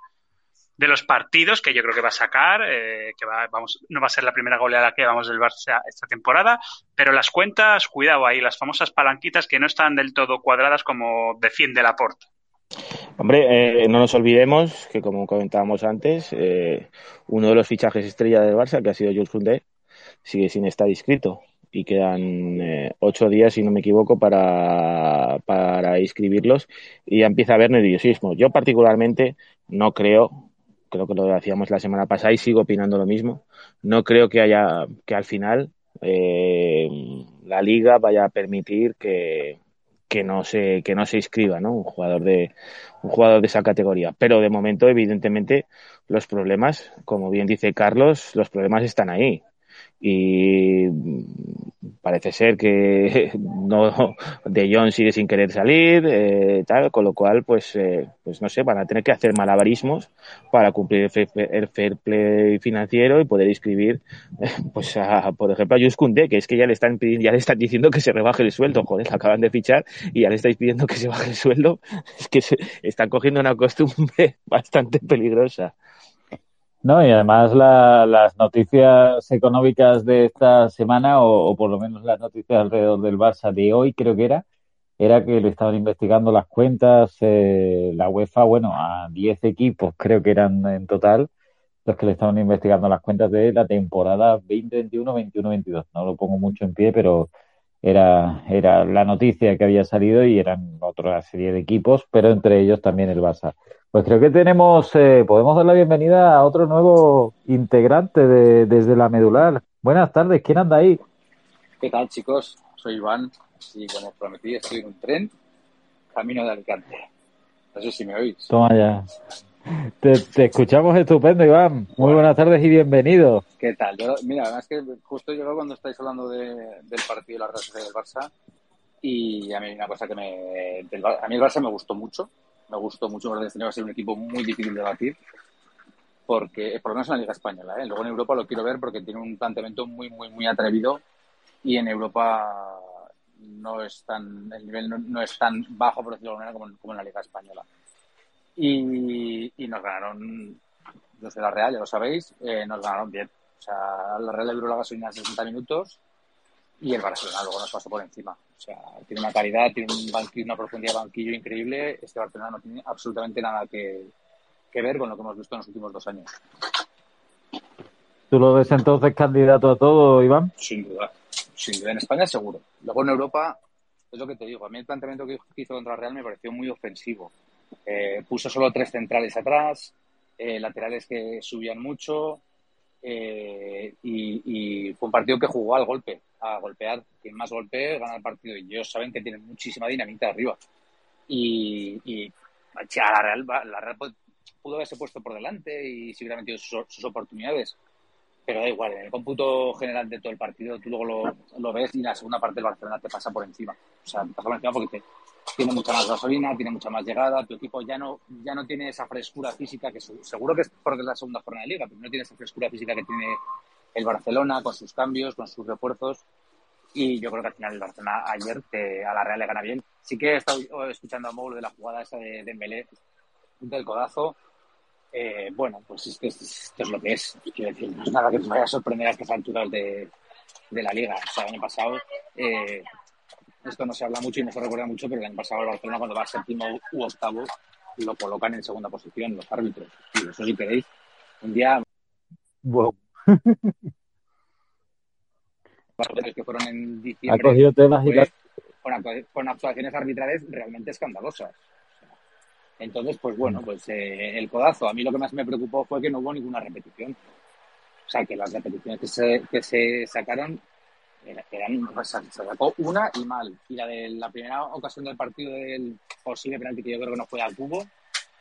de los partidos que yo creo que va a sacar, eh, que va, vamos, no va a ser la primera goleada que vamos del Barça esta temporada, pero las cuentas, cuidado ahí, las famosas palanquitas que no están del todo cuadradas como defiende la porta. Hombre, eh, no nos olvidemos que, como comentábamos antes, eh, uno de los fichajes estrella del Barça, que ha sido Jules Koundé, sigue sin estar inscrito y quedan ocho días, si no me equivoco, para, para inscribirlos y empieza a haber nerviosismo. Yo particularmente no creo creo que lo hacíamos la semana pasada y sigo opinando lo mismo. No creo que haya que al final eh, la liga vaya a permitir que, que no se que no se inscriba ¿no? un jugador de un jugador de esa categoría pero de momento evidentemente los problemas como bien dice Carlos los problemas están ahí y parece ser que *laughs* no De Jong sigue sin querer salir eh, tal con lo cual pues eh, pues no sé van a tener que hacer malabarismos para cumplir el fair, play financiero y poder inscribir *laughs* pues a, por ejemplo a Jus que es que ya le están ya le están diciendo que se rebaje el sueldo. Joder acaban de fichar y ya le estáis pidiendo que se baje el sueldo. *laughs* Es que se, están cogiendo una costumbre bastante peligrosa no, y además las noticias económicas de esta semana, o, por lo menos las noticias alrededor del Barça de hoy, creo que era, era que le estaban investigando las cuentas, eh, la UEFA, bueno, a 10 equipos creo que eran en total los que le estaban investigando las cuentas de la temporada 2021, 21, 22. No lo pongo mucho en pie, pero era, era la noticia que había salido y eran otra serie de equipos, pero entre ellos también el Barça. Pues creo que tenemos, eh, podemos dar la bienvenida a otro nuevo integrante de, desde la medular. Buenas tardes, ¿quién anda ahí? ¿Qué tal, chicos? Soy Iván y como prometí estoy en un tren camino de Alicante. No sé si me oís. Toma ya. Te, escuchamos estupendo, Iván. Muy buenas tardes y bienvenido. ¿Qué tal? mira, además que justo llegó cuando estáis hablando del partido de la Real del Barça y a mí una cosa que me... a mí el Barça me gustó mucho me gustó mucho, tenía que ser un equipo muy difícil de batir, porque por lo menos en la Liga Española. ¿eh? Luego en Europa lo quiero ver porque tiene un planteamiento muy, muy, muy atrevido y en Europa no es tan, el nivel no, es tan bajo, por decirlo de manera, como, en la Liga Española. Y, nos ganaron, los de la Real, ya lo sabéis, eh, nos ganaron bien. O sea, la Real duró la gasolina 60 minutos y el Barcelona luego nos pasó por encima. O sea, tiene una calidad, tiene un banquillo, una profundidad de banquillo increíble. Este Barcelona no tiene absolutamente nada que, ver con lo que hemos visto en los últimos dos años. ¿Tú lo ves entonces candidato a todo, Iván? Sin duda. Sin duda. En España seguro. Luego en Europa, es lo que te digo. A mí el planteamiento que hizo contra Real me pareció muy ofensivo. Eh, puso solo tres centrales atrás, eh, laterales que subían mucho, eh, y, fue un partido que jugó al golpe, a golpear. Quien más golpee gana el partido. Y ellos saben que tienen muchísima dinamita arriba. Y, y a la Real, la Real pudo haberse puesto por delante y si hubiera metido sus, oportunidades. Pero da igual, en el cómputo general de todo el partido, tú luego lo, lo ves y la segunda parte del Barcelona te pasa por encima. O sea, te pasa por encima porque te, tiene mucha más gasolina, tiene mucha más llegada, tu equipo ya no, ya no tiene esa frescura física que seguro que es porque es la segunda jornada de liga, pero no tiene esa frescura física que tiene el Barcelona con sus cambios, con sus refuerzos. Y yo creo que al final el Barcelona ayer a la Real le gana bien. Sí que he estado escuchando a Moulo de la jugada esa de Dembélé del codazo. Eh, bueno, pues es que es, lo que es. Quiero decir, no es nada que te vaya a sorprender a estas alturas de, de la liga. O sea, el año pasado eh, esto no se habla mucho y no se recuerda mucho, pero el año pasado el Barcelona cuando va a séptimo u octavo lo colocan en segunda posición los árbitros. Y eso si queréis, un día... Wow. *laughs* que fueron en Ha diciembre cogido temas y fue las- con, actu- con actuaciones arbitrales realmente escandalosas. Entonces, pues bueno, pues eh, el codazo. A mí lo que más me preocupó fue que no hubo ninguna repetición. O sea, que las repeticiones que se, que se sacaron era- eran, pues, se sacó una y mal. Y la de la primera ocasión del partido del posible penalti que yo creo que no fue al cubo,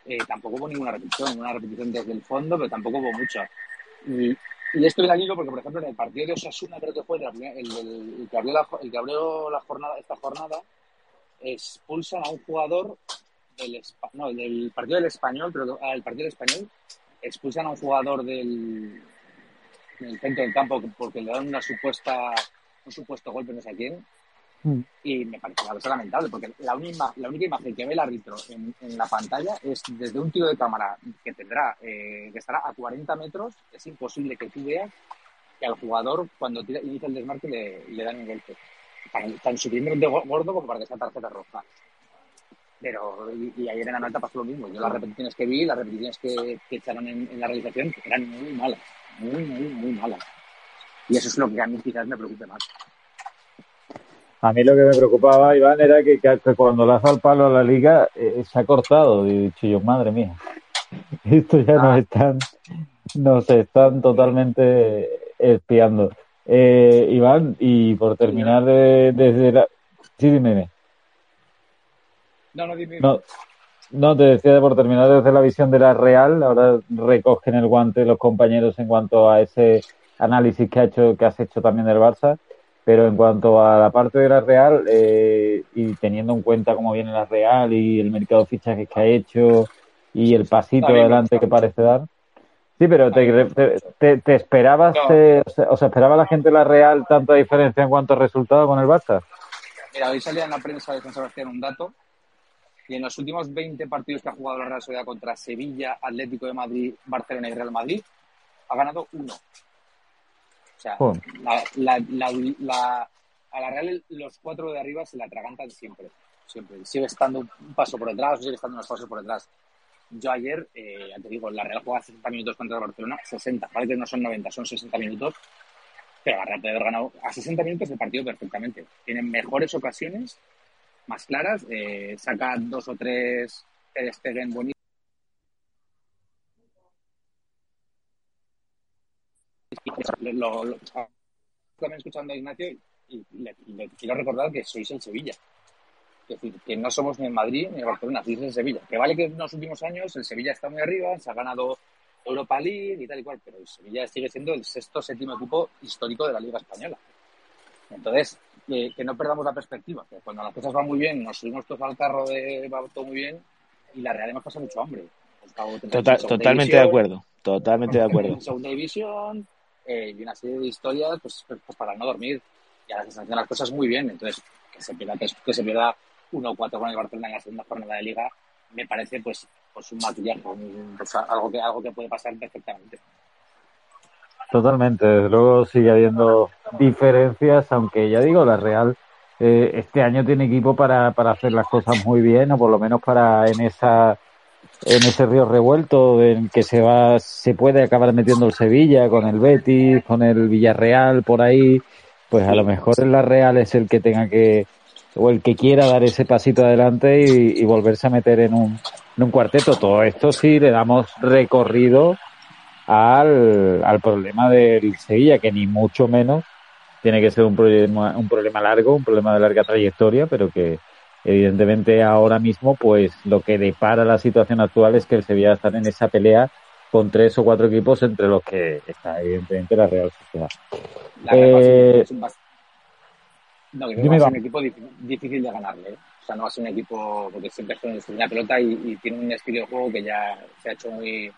eh, tampoco hubo ninguna repetición, una repetición desde el fondo, pero tampoco hubo mucha. Y, y esto viene hilo porque, por ejemplo, en el partido de Osasuna, creo que fue el, el- que abrió la, el que abrió la jornada, esta jornada, expulsan a un jugador del, no, del partido del español, pero al partido del español, expulsan a un jugador del, del centro del campo porque le dan una supuesta, un supuesto golpe, no sé a quién, Mm. y me parece lamentable, porque la, única, la única imagen que ve el árbitro en, en la pantalla es desde un tiro de cámara que tendrá, eh, que estará a 40 metros, es imposible que tú veas que al jugador cuando tira, inicia el desmarque le, le dan un golpe. Tan, tan suficientemente go- gordo como para que sea tarjeta roja. Pero, y, y ayer en la nota pasó lo mismo. Yo las repeticiones que vi, las repeticiones que, que echaron en, en la realización, eran muy malas. Muy, muy, muy malas. Y eso es lo que a mí quizás me preocupe más. A mí lo que me preocupaba, Iván, era que, cuando dado el palo a la liga eh, se ha cortado. Y he dicho yo, madre mía, *laughs* esto ya nos Ah. están, nos están totalmente espiando. Eh, Iván, y por terminar de- desde la... Sí, dime, dime. No, no, dime. No, no, te decía por terminar desde la visión de la Real, ahora recogen el guante los compañeros en cuanto a ese análisis que ha hecho, que has hecho también del Barça, pero en cuanto a la parte de la Real, eh, y teniendo en cuenta cómo viene la Real y el mercado de fichajes que ha hecho y el pasito bien, adelante que parece dar. Sí, pero te, te, te- te esperabas, No. eh, o, sea, o sea, esperaba la gente de la Real tanta diferencia en cuanto a resultado con el Barça. Mira, hoy salía en la prensa de San Sebastián un dato y en los últimos 20 partidos que ha jugado la Real Sociedad contra Sevilla, Atlético de Madrid, Barcelona y Real Madrid, ha ganado uno. Sea, Joder. la, la, la, a la Real los cuatro de arriba se la atragantan siempre. Siempre. Sigue estando un paso por detrás sigue estando unos pasos por detrás. Yo ayer, eh, ya te digo, la Real juega 60 minutos contra el Barcelona, 60. Vale que no son 90, son 60 minutos. Pero la Real puede haber ganado a 60 minutos el partido perfectamente. Tienen mejores ocasiones, más claras, eh, saca dos o tres Ter Stegen bonitos. Lo, lo- también escuchando a Ignacio y le, le quiero recordar que sois el Sevilla. Es decir, que no somos ni el Madrid ni el Barcelona, sois el Sevilla. Que vale que en los últimos años el Sevilla está muy arriba, se ha ganado Europa League y tal y cual, pero el Sevilla sigue siendo el sexto séptimo equipo histórico de la Liga Española. Entonces, eh, que no perdamos la perspectiva, que cuando las cosas van muy bien, nos subimos todos al carro de va todo muy bien y la Real hemos pasado mucho hambre. Total- totalmente de división, acuerdo. Totalmente de *laughs* acuerdo. en segunda división eh, y una serie de historias pues, pues, pues para no dormir. Y ahora se están haciendo las cosas muy bien. Entonces, que se pierda, que, que se pierda 1-4 con el Barcelona en la segunda jornada de Liga me parece pues, pues un maquillaje, algo, que, algo que puede pasar perfectamente. Totalmente, desde luego sigue habiendo diferencias, aunque ya digo, la Real eh, este año tiene equipo para, para hacer las cosas muy bien, o por lo menos para en esa en ese río revuelto en que se va se puede acabar metiendo el Sevilla con el Betis, con el Villarreal por ahí, pues a lo mejor el la Real es el que tenga que o el que quiera dar ese pasito adelante y, y volverse a meter en un, en un cuarteto. Todo esto sí le damos recorrido al, al problema del Sevilla, que ni mucho menos tiene que ser un problema, un problema largo, un problema de larga trayectoria, pero que evidentemente ahora mismo, pues lo que depara la situación actual es que el Sevilla está en esa pelea con tres o cuatro equipos entre los que está evidentemente la Real Sociedad. La Real Eh, es un bas- no, que dime, va a ser Iván. un equipo difí- difícil de ganarle. ¿eh? O sea, no va a ser un equipo porque siempre es una pelota y, y tiene un estilo de juego que ya se ha hecho muy,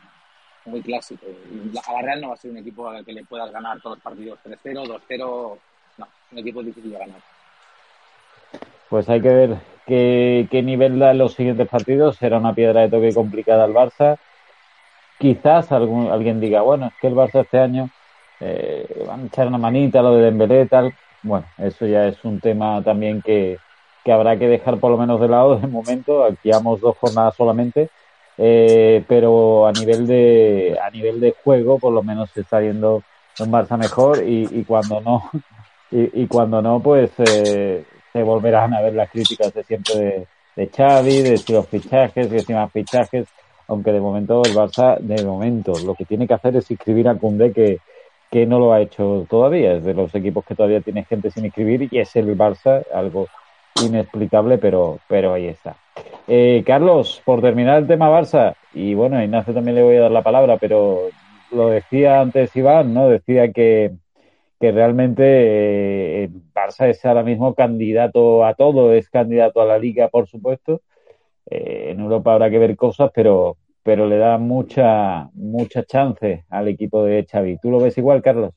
muy clásico. Y la- a la Real no va a ser un equipo al que le puedas ganar todos los partidos 3-0, 2-0. No, es un equipo difícil de ganar. Pues hay que ver qué, qué nivel da en los siguientes partidos. Será una piedra de toque complicada al Barça. Quizás algún, alguien diga, bueno, es que el Barça este año eh, van a echar una manita lo de Dembélé tal. Bueno, eso ya es un tema también que, que habrá que dejar por lo menos de lado de momento. Aquí vamos dos jornadas solamente, eh, pero a nivel de a nivel de juego, por lo menos se está viendo un Barça mejor y, y cuando no *laughs* y, y, cuando no, pues eh, se volverán a ver las críticas de siempre de, de Xavi, de si los fichajes, de si más fichajes, aunque de momento el Barça, de momento, lo que tiene que hacer es inscribir a Cundé que que no lo ha hecho todavía. Es de los equipos que todavía tiene gente sin inscribir y es el Barça, algo inexplicable, pero, pero ahí está. Eh, Carlos, por terminar el tema Barça, y bueno, a Ignacio también le voy a dar la palabra, pero lo decía antes Iván, ¿no? Decía que, que realmente eh, Barça es ahora mismo candidato a todo, es candidato a la liga, por supuesto. Eh, en Europa habrá que ver cosas, pero, pero le da mucha, mucha chance al equipo de Xavi. ¿Tú lo ves igual, Carlos?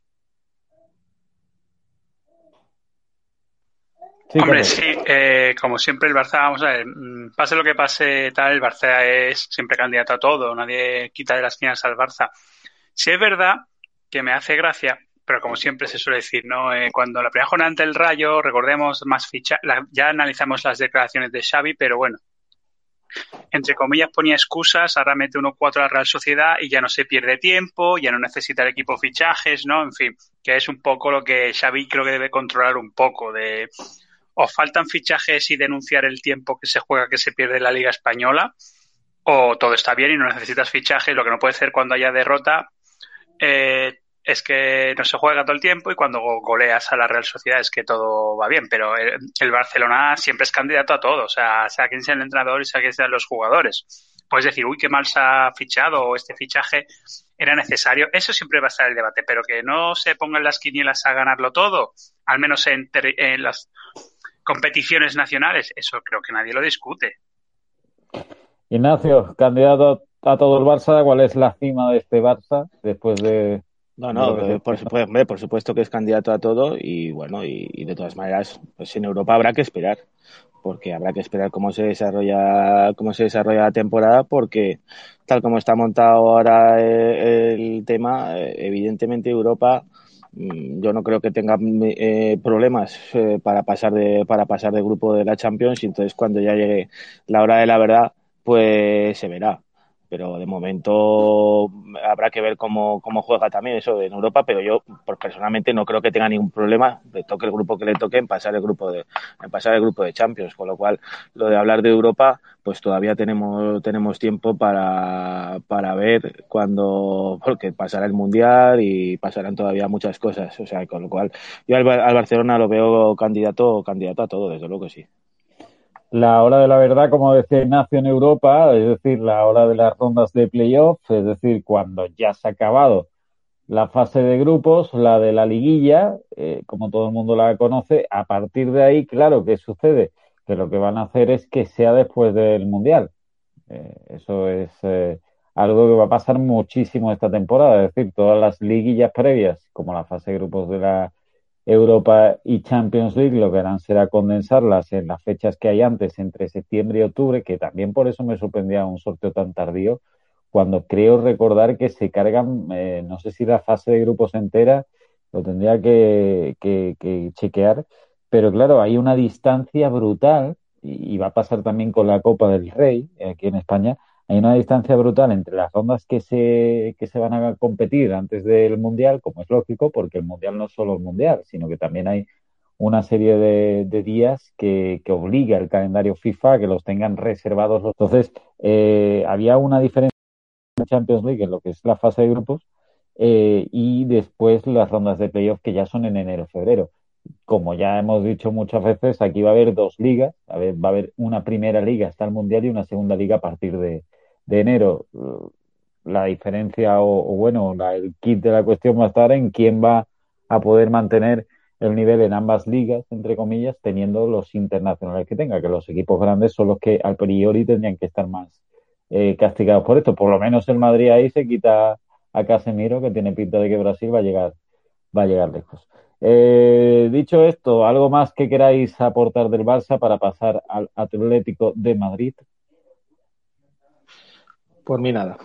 Sí, Hombre, sí, eh, como siempre el Barça, vamos a ver, mm, pase lo que pase, tal, el Barça es siempre candidato a todo, nadie quita de las esquinas al Barça. Sí es verdad que me hace gracia, pero como siempre se suele decir, ¿no? Eh, cuando la primera jornada ante el Rayo, recordemos más ficha, la, ya analizamos las declaraciones de Xavi, pero bueno, entre comillas, ponía excusas, ahora mete 1-4 a la Real Sociedad y ya no se pierde tiempo, ya no necesita el equipo fichajes, ¿no? En fin, que es un poco lo que Xavi creo que debe controlar un poco de o faltan fichajes y denunciar el tiempo que se juega que se pierde la Liga Española o todo está bien y no necesitas fichajes, lo que no puede ser cuando haya derrota eh, es que no se juega todo el tiempo y cuando goleas a la Real Sociedad es que todo va bien, pero el, Barcelona siempre es candidato a todo, o sea, sea quien sea el entrenador y sea quien sean los jugadores. Puedes decir, uy, qué mal se ha fichado o este fichaje era necesario. Eso siempre va a estar el debate, pero que no se pongan las quinielas a ganarlo todo, al menos en, en las competiciones nacionales, eso creo que nadie lo discute. Ignacio, candidato a todo el Barça, ¿cuál es la cima de este Barça después de no, no, por, supuesto, por supuesto que es candidato a todo y bueno, y, de todas maneras, pues en Europa habrá que esperar, porque habrá que esperar cómo se desarrolla, cómo se desarrolla la temporada, porque tal como está montado ahora el, tema, evidentemente Europa mm, yo no creo que tenga eh, problemas eh, para pasar de para pasar de grupo de la Champions y entonces cuando ya llegue la hora de la verdad pues se verá pero de momento habrá que ver cómo, cómo juega también eso en Europa, pero yo pues, personalmente no creo que tenga ningún problema, de toque el grupo que le toque, en pasar el grupo de, en pasar el grupo de Champions, con lo cual lo de hablar de Europa, pues todavía tenemos, tenemos tiempo para, para ver cuando, porque pasará el Mundial y pasarán todavía muchas cosas, o sea, con lo cual yo al, al Barcelona lo veo candidato, candidato a todo, desde luego que sí la hora de la verdad, como decía Ignacio en Europa, es decir, la hora de las rondas de playoff, es decir, cuando ya se ha acabado la fase de grupos, la de la liguilla, eh, como todo el mundo la conoce, a partir de ahí, claro, ¿qué sucede? Que lo que van a hacer es que sea después del Mundial. Eh, eso es eh, algo que va a pasar muchísimo esta temporada, es decir, todas las liguillas previas, como la fase de grupos de la Europa y Champions League lo que harán será condensarlas en las fechas que hay antes, entre septiembre y octubre, que también por eso me sorprendía un sorteo tan tardío, cuando creo recordar que se cargan, eh, no sé si la fase de grupos entera, lo tendría que, que, chequear, pero claro, hay una distancia brutal, y, va a pasar también con la Copa del Rey, aquí en España, hay una distancia brutal entre las rondas que se, que se van a competir antes del Mundial, como es lógico, porque el Mundial no es solo el Mundial, sino que también hay una serie de, días que, que, obliga el calendario FIFA a que los tengan reservados. Entonces, eh, había una diferencia en Champions League en lo que es la fase de grupos eh, y después las rondas de playoff que ya son en enero-febrero como ya hemos dicho muchas veces, aquí va a haber dos ligas, a ver, va a haber una primera liga hasta el Mundial y una segunda liga a partir de, de enero. La diferencia o, bueno, el kit de la cuestión va a estar en quién va a poder mantener el nivel en ambas ligas, entre comillas, teniendo los internacionales que tenga, que los equipos grandes son los que al priori tendrían que estar más eh, castigados por esto. Por lo menos el Madrid ahí se quita a Casemiro, que tiene pinta de que Brasil va a llegar, va a llegar lejos. Eh, dicho esto, ¿algo más que queráis aportar del Barça para pasar al Atlético de Madrid? Por mí nada.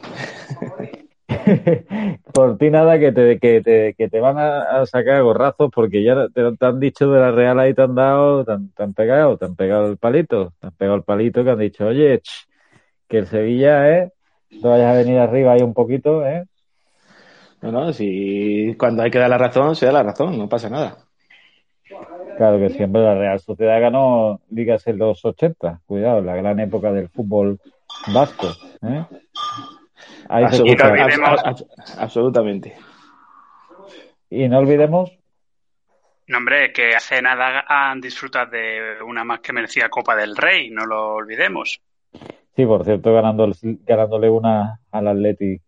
*laughs* por ti nada que te, que te, que te van a, sacar gorrazos porque ya te, han dicho de la Real ahí te han dado, te han, pegado, te han pegado el palito, te han pegado el palito que han dicho, oye, que el Sevilla, ¿eh? No vayas a venir arriba ahí un poquito, ¿eh? No, no, si cuando hay que dar la razón, se da la razón, no pasa nada. Claro que siempre la Real Sociedad ganó ligas en los 80, cuidado, la gran época del fútbol vasco. ¿eh? absolutamente. Y no olvidemos. No, hombre, que hace nada han disfrutado de una más que merecida Copa del Rey, no lo olvidemos. Sí, por cierto, ganando, ganándole una al Atleti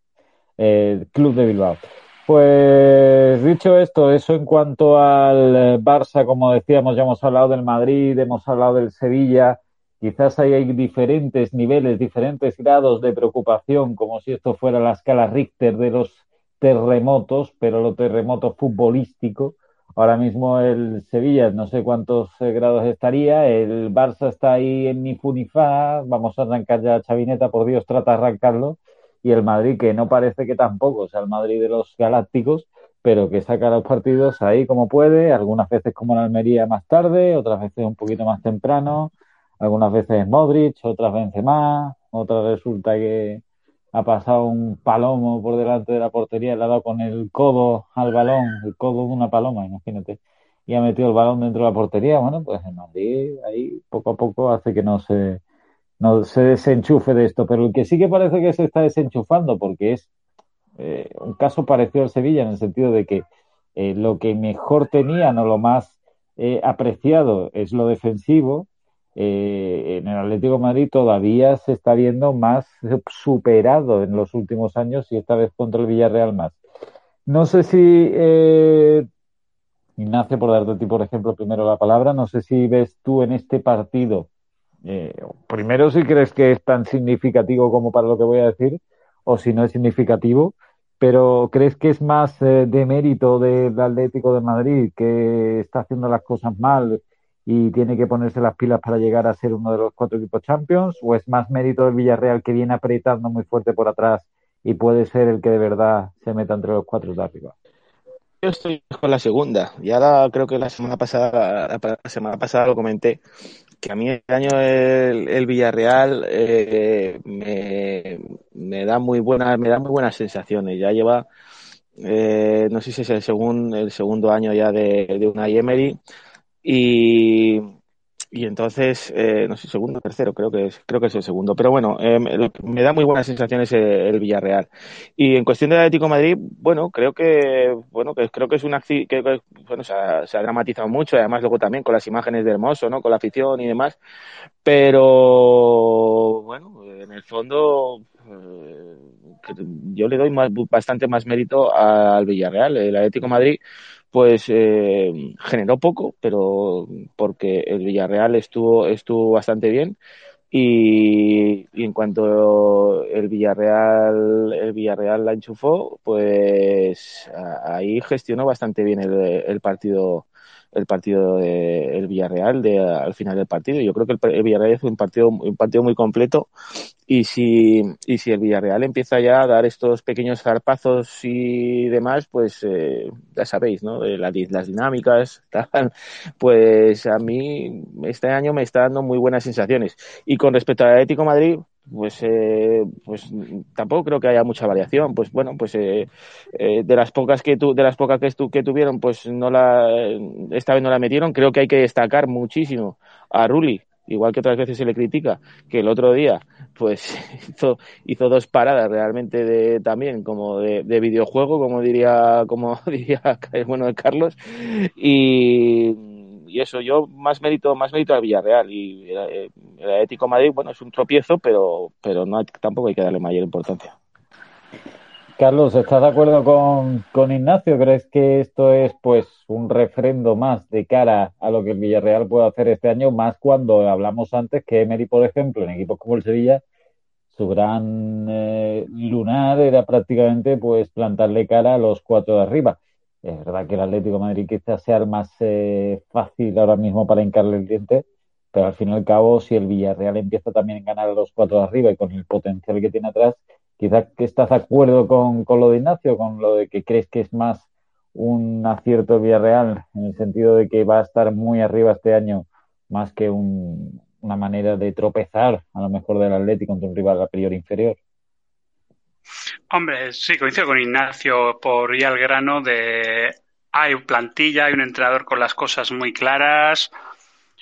eh, Club de Bilbao. Pues dicho esto, eso en cuanto al eh, Barça, como decíamos, ya hemos hablado del Madrid, hemos hablado del Sevilla, quizás hay diferentes niveles, diferentes grados de preocupación, como si esto fuera la escala Richter de los terremotos, pero lo terremoto futbolístico. Ahora mismo el Sevilla no sé cuántos eh, grados estaría, el Barça está ahí en ni fu ni fa, vamos a arrancar ya Chavineta, por Dios, trata de arrancarlo y el Madrid que no parece que tampoco o sea el Madrid de los galácticos, pero que saca los partidos ahí como puede, algunas veces como en Almería más tarde, otras veces un poquito más temprano, algunas veces Modric, otras más, otras resulta que ha pasado un palomo por delante de la portería, le ha dado con el codo al balón, el codo de una paloma, imagínate, y ha metido el balón dentro de la portería. Bueno, pues el Madrid ahí poco a poco hace que no se no se desenchufe de esto, pero el que sí que parece que se está desenchufando, porque es eh, un caso parecido al Sevilla, en el sentido de que eh, lo que mejor tenían o lo más eh, apreciado es lo defensivo, en el Atlético de Madrid todavía se está viendo más superado en los últimos años y esta vez contra el Villarreal más. No sé si, Ignacio, por darte a ti, por ejemplo, primero la palabra, no sé si ves tú en este partido eh, primero, si crees que es tan significativo como para lo que voy a decir, o si no es significativo, pero ¿crees que es más eh, de mérito del Atlético de Madrid, que está haciendo las cosas mal y tiene que ponerse las pilas para llegar a ser uno de los cuatro equipos champions? ¿O es más mérito del Villarreal que viene apretando muy fuerte por atrás y puede ser el que de verdad se meta entre los cuatro de arriba? Yo estoy con la segunda. Ya creo que la semana pasada, la semana pasada lo comenté que a mí este año el, el Villarreal eh, me, me, da muy buenas me da muy buenas sensaciones ya lleva eh, no sé si es el segundo el segundo año ya de, de una Emery y y entonces, eh, no sé, segundo, tercero, creo que es, creo que es el segundo. Pero bueno, eh, me da muy buenas sensaciones el, Villarreal. Y en cuestión del Atlético Madrid, bueno, creo que, bueno, que creo que es una que, que bueno, se ha, dramatizado mucho, además luego también con las imágenes de Hermoso, ¿no? Con la afición y demás. Pero, bueno, en el fondo, eh, yo le doy bastante más mérito al Villarreal. El Atlético Madrid pues eh, generó poco, pero porque el Villarreal estuvo, estuvo bastante bien. Y, en cuanto el Villarreal, el Villarreal la enchufó, pues ahí gestionó bastante bien el, el partido el partido de el Villarreal de, al final del partido. Yo creo que el, Villarreal fue un partido, un partido muy completo y si, y si el Villarreal empieza ya a dar estos pequeños zarpazos y demás, pues eh, ya sabéis, ¿no? Eh, las, las dinámicas, *laughs* tal, pues a mí este año me está dando muy buenas sensaciones. Y con respecto al Atlético Madrid, pues eh, pues tampoco creo que haya mucha variación. Pues bueno pues eh, eh, de las pocas que tu, de las pocas que, que tuvieron pues no la esta vez no la metieron. Creo que hay que destacar muchísimo a Rulli igual que otras veces se le critica que el otro día pues *laughs* hizo hizo dos paradas realmente de también como de, de videojuego como diría como *laughs* diría bueno de Carlos. Y y eso, yo más mérito, más mérito al Villarreal y el, Atlético Madrid, bueno, es un tropiezo, pero, pero no tampoco hay que darle mayor importancia. Carlos, ¿estás de acuerdo con, con, Ignacio? ¿Crees que esto es pues un refrendo más de cara a lo que el Villarreal puede hacer este año, más cuando hablamos antes que Emery, por ejemplo, en equipos como el Sevilla, su gran eh, lunar era prácticamente pues plantarle cara a los cuatro de arriba. Es verdad que el Atlético de Madrid quizás sea el más eh, fácil ahora mismo para hincarle el diente, pero al fin y al cabo, si el Villarreal empieza también a ganar a los cuatro de arriba y con el potencial que tiene atrás, quizás que estás de acuerdo con, con lo de Ignacio, con lo de que crees que es más un acierto Villarreal, en el sentido de que va a estar muy arriba este año, más que un, una manera de tropezar a lo mejor del Atlético contra un rival a inferior. Hombre, sí, coincido con Ignacio por ir al grano de hay plantilla, hay un entrenador con las cosas muy claras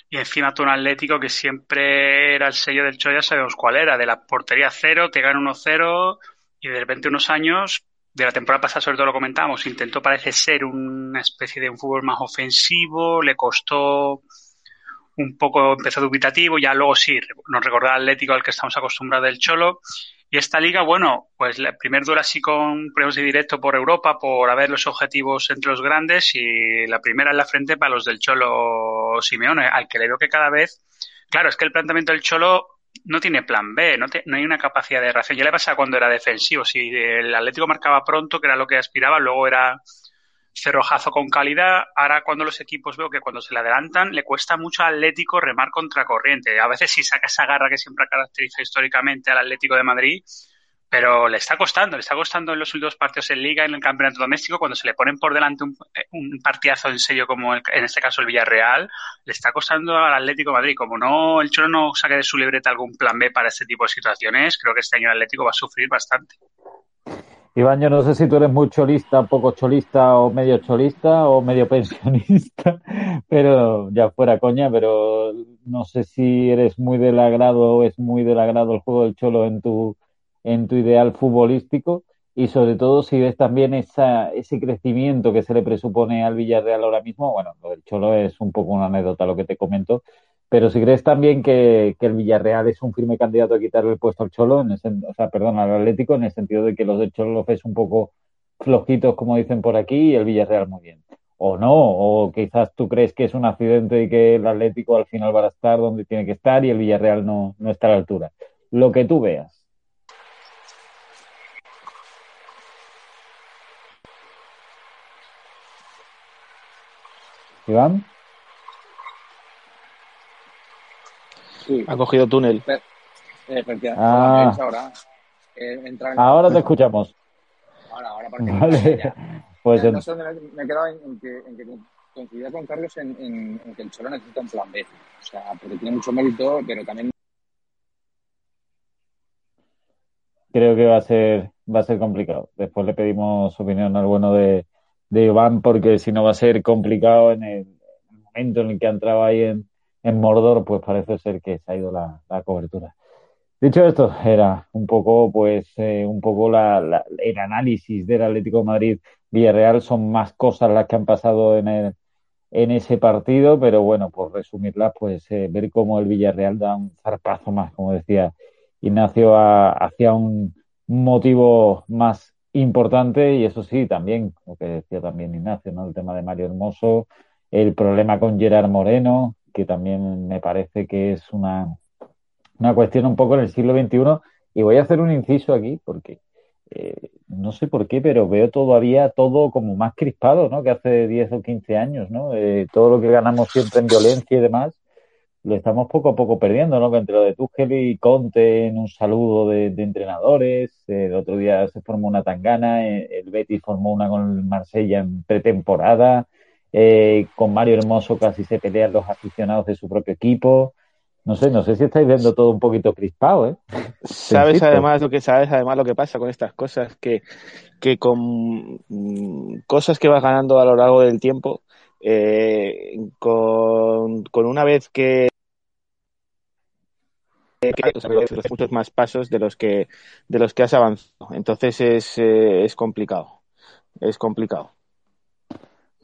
y encima tú un Atlético que siempre era el sello del Cho, ya sabemos cuál era, de la portería cero, te gana 1-0 y de repente unos años, de la temporada pasada sobre todo lo comentamos, intentó parece ser una especie de un fútbol más ofensivo, le costó un poco empezó dubitativo, ya luego sí, nos recordaba Atlético al que estamos acostumbrados del Cholo. Y esta liga, bueno, pues el primer dura así con pruebas de directo por Europa, por haber los objetivos entre los grandes, y la primera en la frente para los del Cholo Simeone, al que le veo que cada vez, claro, es que el planteamiento del Cholo no tiene plan B, no, no hay una capacidad de reacción. Ya le pasa cuando era defensivo, si el Atlético marcaba pronto, que era lo que aspiraba, luego era cerrojazo con calidad. Ahora cuando los equipos veo que cuando se le adelantan le cuesta mucho al Atlético remar contra corriente. A veces sí saca esa garra que siempre caracteriza históricamente al Atlético de Madrid, pero le está costando, le está costando en los últimos partidos en Liga, en el campeonato doméstico, cuando se le ponen por delante un, un partidazo en serio como en este caso el Villarreal, le está costando al Atlético de Madrid. Como no el Cholo no saque de su libreta algún plan B para este tipo de situaciones, creo que este año el Atlético va a sufrir bastante. Iván, yo no sé si tú eres muy cholista, poco cholista o medio cholista o medio *laughs* pensionista, pero ya fuera coña, pero no sé si eres muy del agrado o es muy del agrado el juego del cholo en tu, en tu ideal futbolístico y sobre todo si ves también esa, ese crecimiento que se le presupone al Villarreal ahora mismo. Bueno, lo del cholo es un poco una anécdota lo que te comento, pero si crees también que, el Villarreal es un firme candidato a quitarle el puesto al Cholo, en ese, o sea, perdón, al Atlético, en el sentido de que los del Cholo los ves un poco flojitos, como dicen por aquí, y el Villarreal muy bien. O no, o quizás tú crees que es un accidente y que el Atlético al final va a estar donde tiene que estar y el Villarreal no, no está a la altura. Lo que tú veas. Iván. Sí. Ha cogido túnel. Efectivamente. Ah. Ahora, eh, ahora te escuchamos. Ahora, ahora parece vale. *laughs* pues no sé dónde me he quedado en, que, en que coincidía con Carlos en, en, en, que el Cholo necesita un plan B. O sea, porque tiene mucho mérito, pero también. Creo que va a ser va a ser complicado. Después le pedimos opinión al bueno de, de Iván, porque si no va a ser complicado en el, en el momento en el que ha entrado ahí en, en Mordor, pues parece ser que se ha ido la, la cobertura. Dicho esto, era un poco, pues, eh, un poco la, la, el análisis del Atlético de Madrid Villarreal. Son más cosas las que han pasado en, el, en ese partido, pero bueno, por resumirlas, pues eh, ver cómo el Villarreal da un zarpazo más, como decía Ignacio, hacia un motivo más importante y eso sí, también, lo que decía también Ignacio, ¿no? El tema de Mario Hermoso, el problema con Gerard Moreno, que también me parece que es una, una cuestión un poco en el siglo XXI. Y voy a hacer un inciso aquí porque eh, no sé por qué, pero veo todavía todo como más crispado, ¿no? Que hace 10 o 15 años, ¿no? Eh, todo lo que ganamos siempre en violencia y demás, lo estamos poco a poco perdiendo, ¿no? Entre lo de Tuchel y Conte en un saludo de, entrenadores, el otro día se formó una tangana, eh, el Betis formó una con el Marsella en pretemporada, eh, con Mario Hermoso casi se pelean los aficionados de su propio equipo. No sé, no sé si estáis viendo todo un poquito crispado, ¿eh? Sabes además lo que sabes además lo que pasa con estas cosas que, que con mm, cosas que vas ganando a lo largo del tiempo, eh, con, con una vez que muchos más pasos de los que de los que has avanzado. Entonces es, eh, es complicado. Es complicado.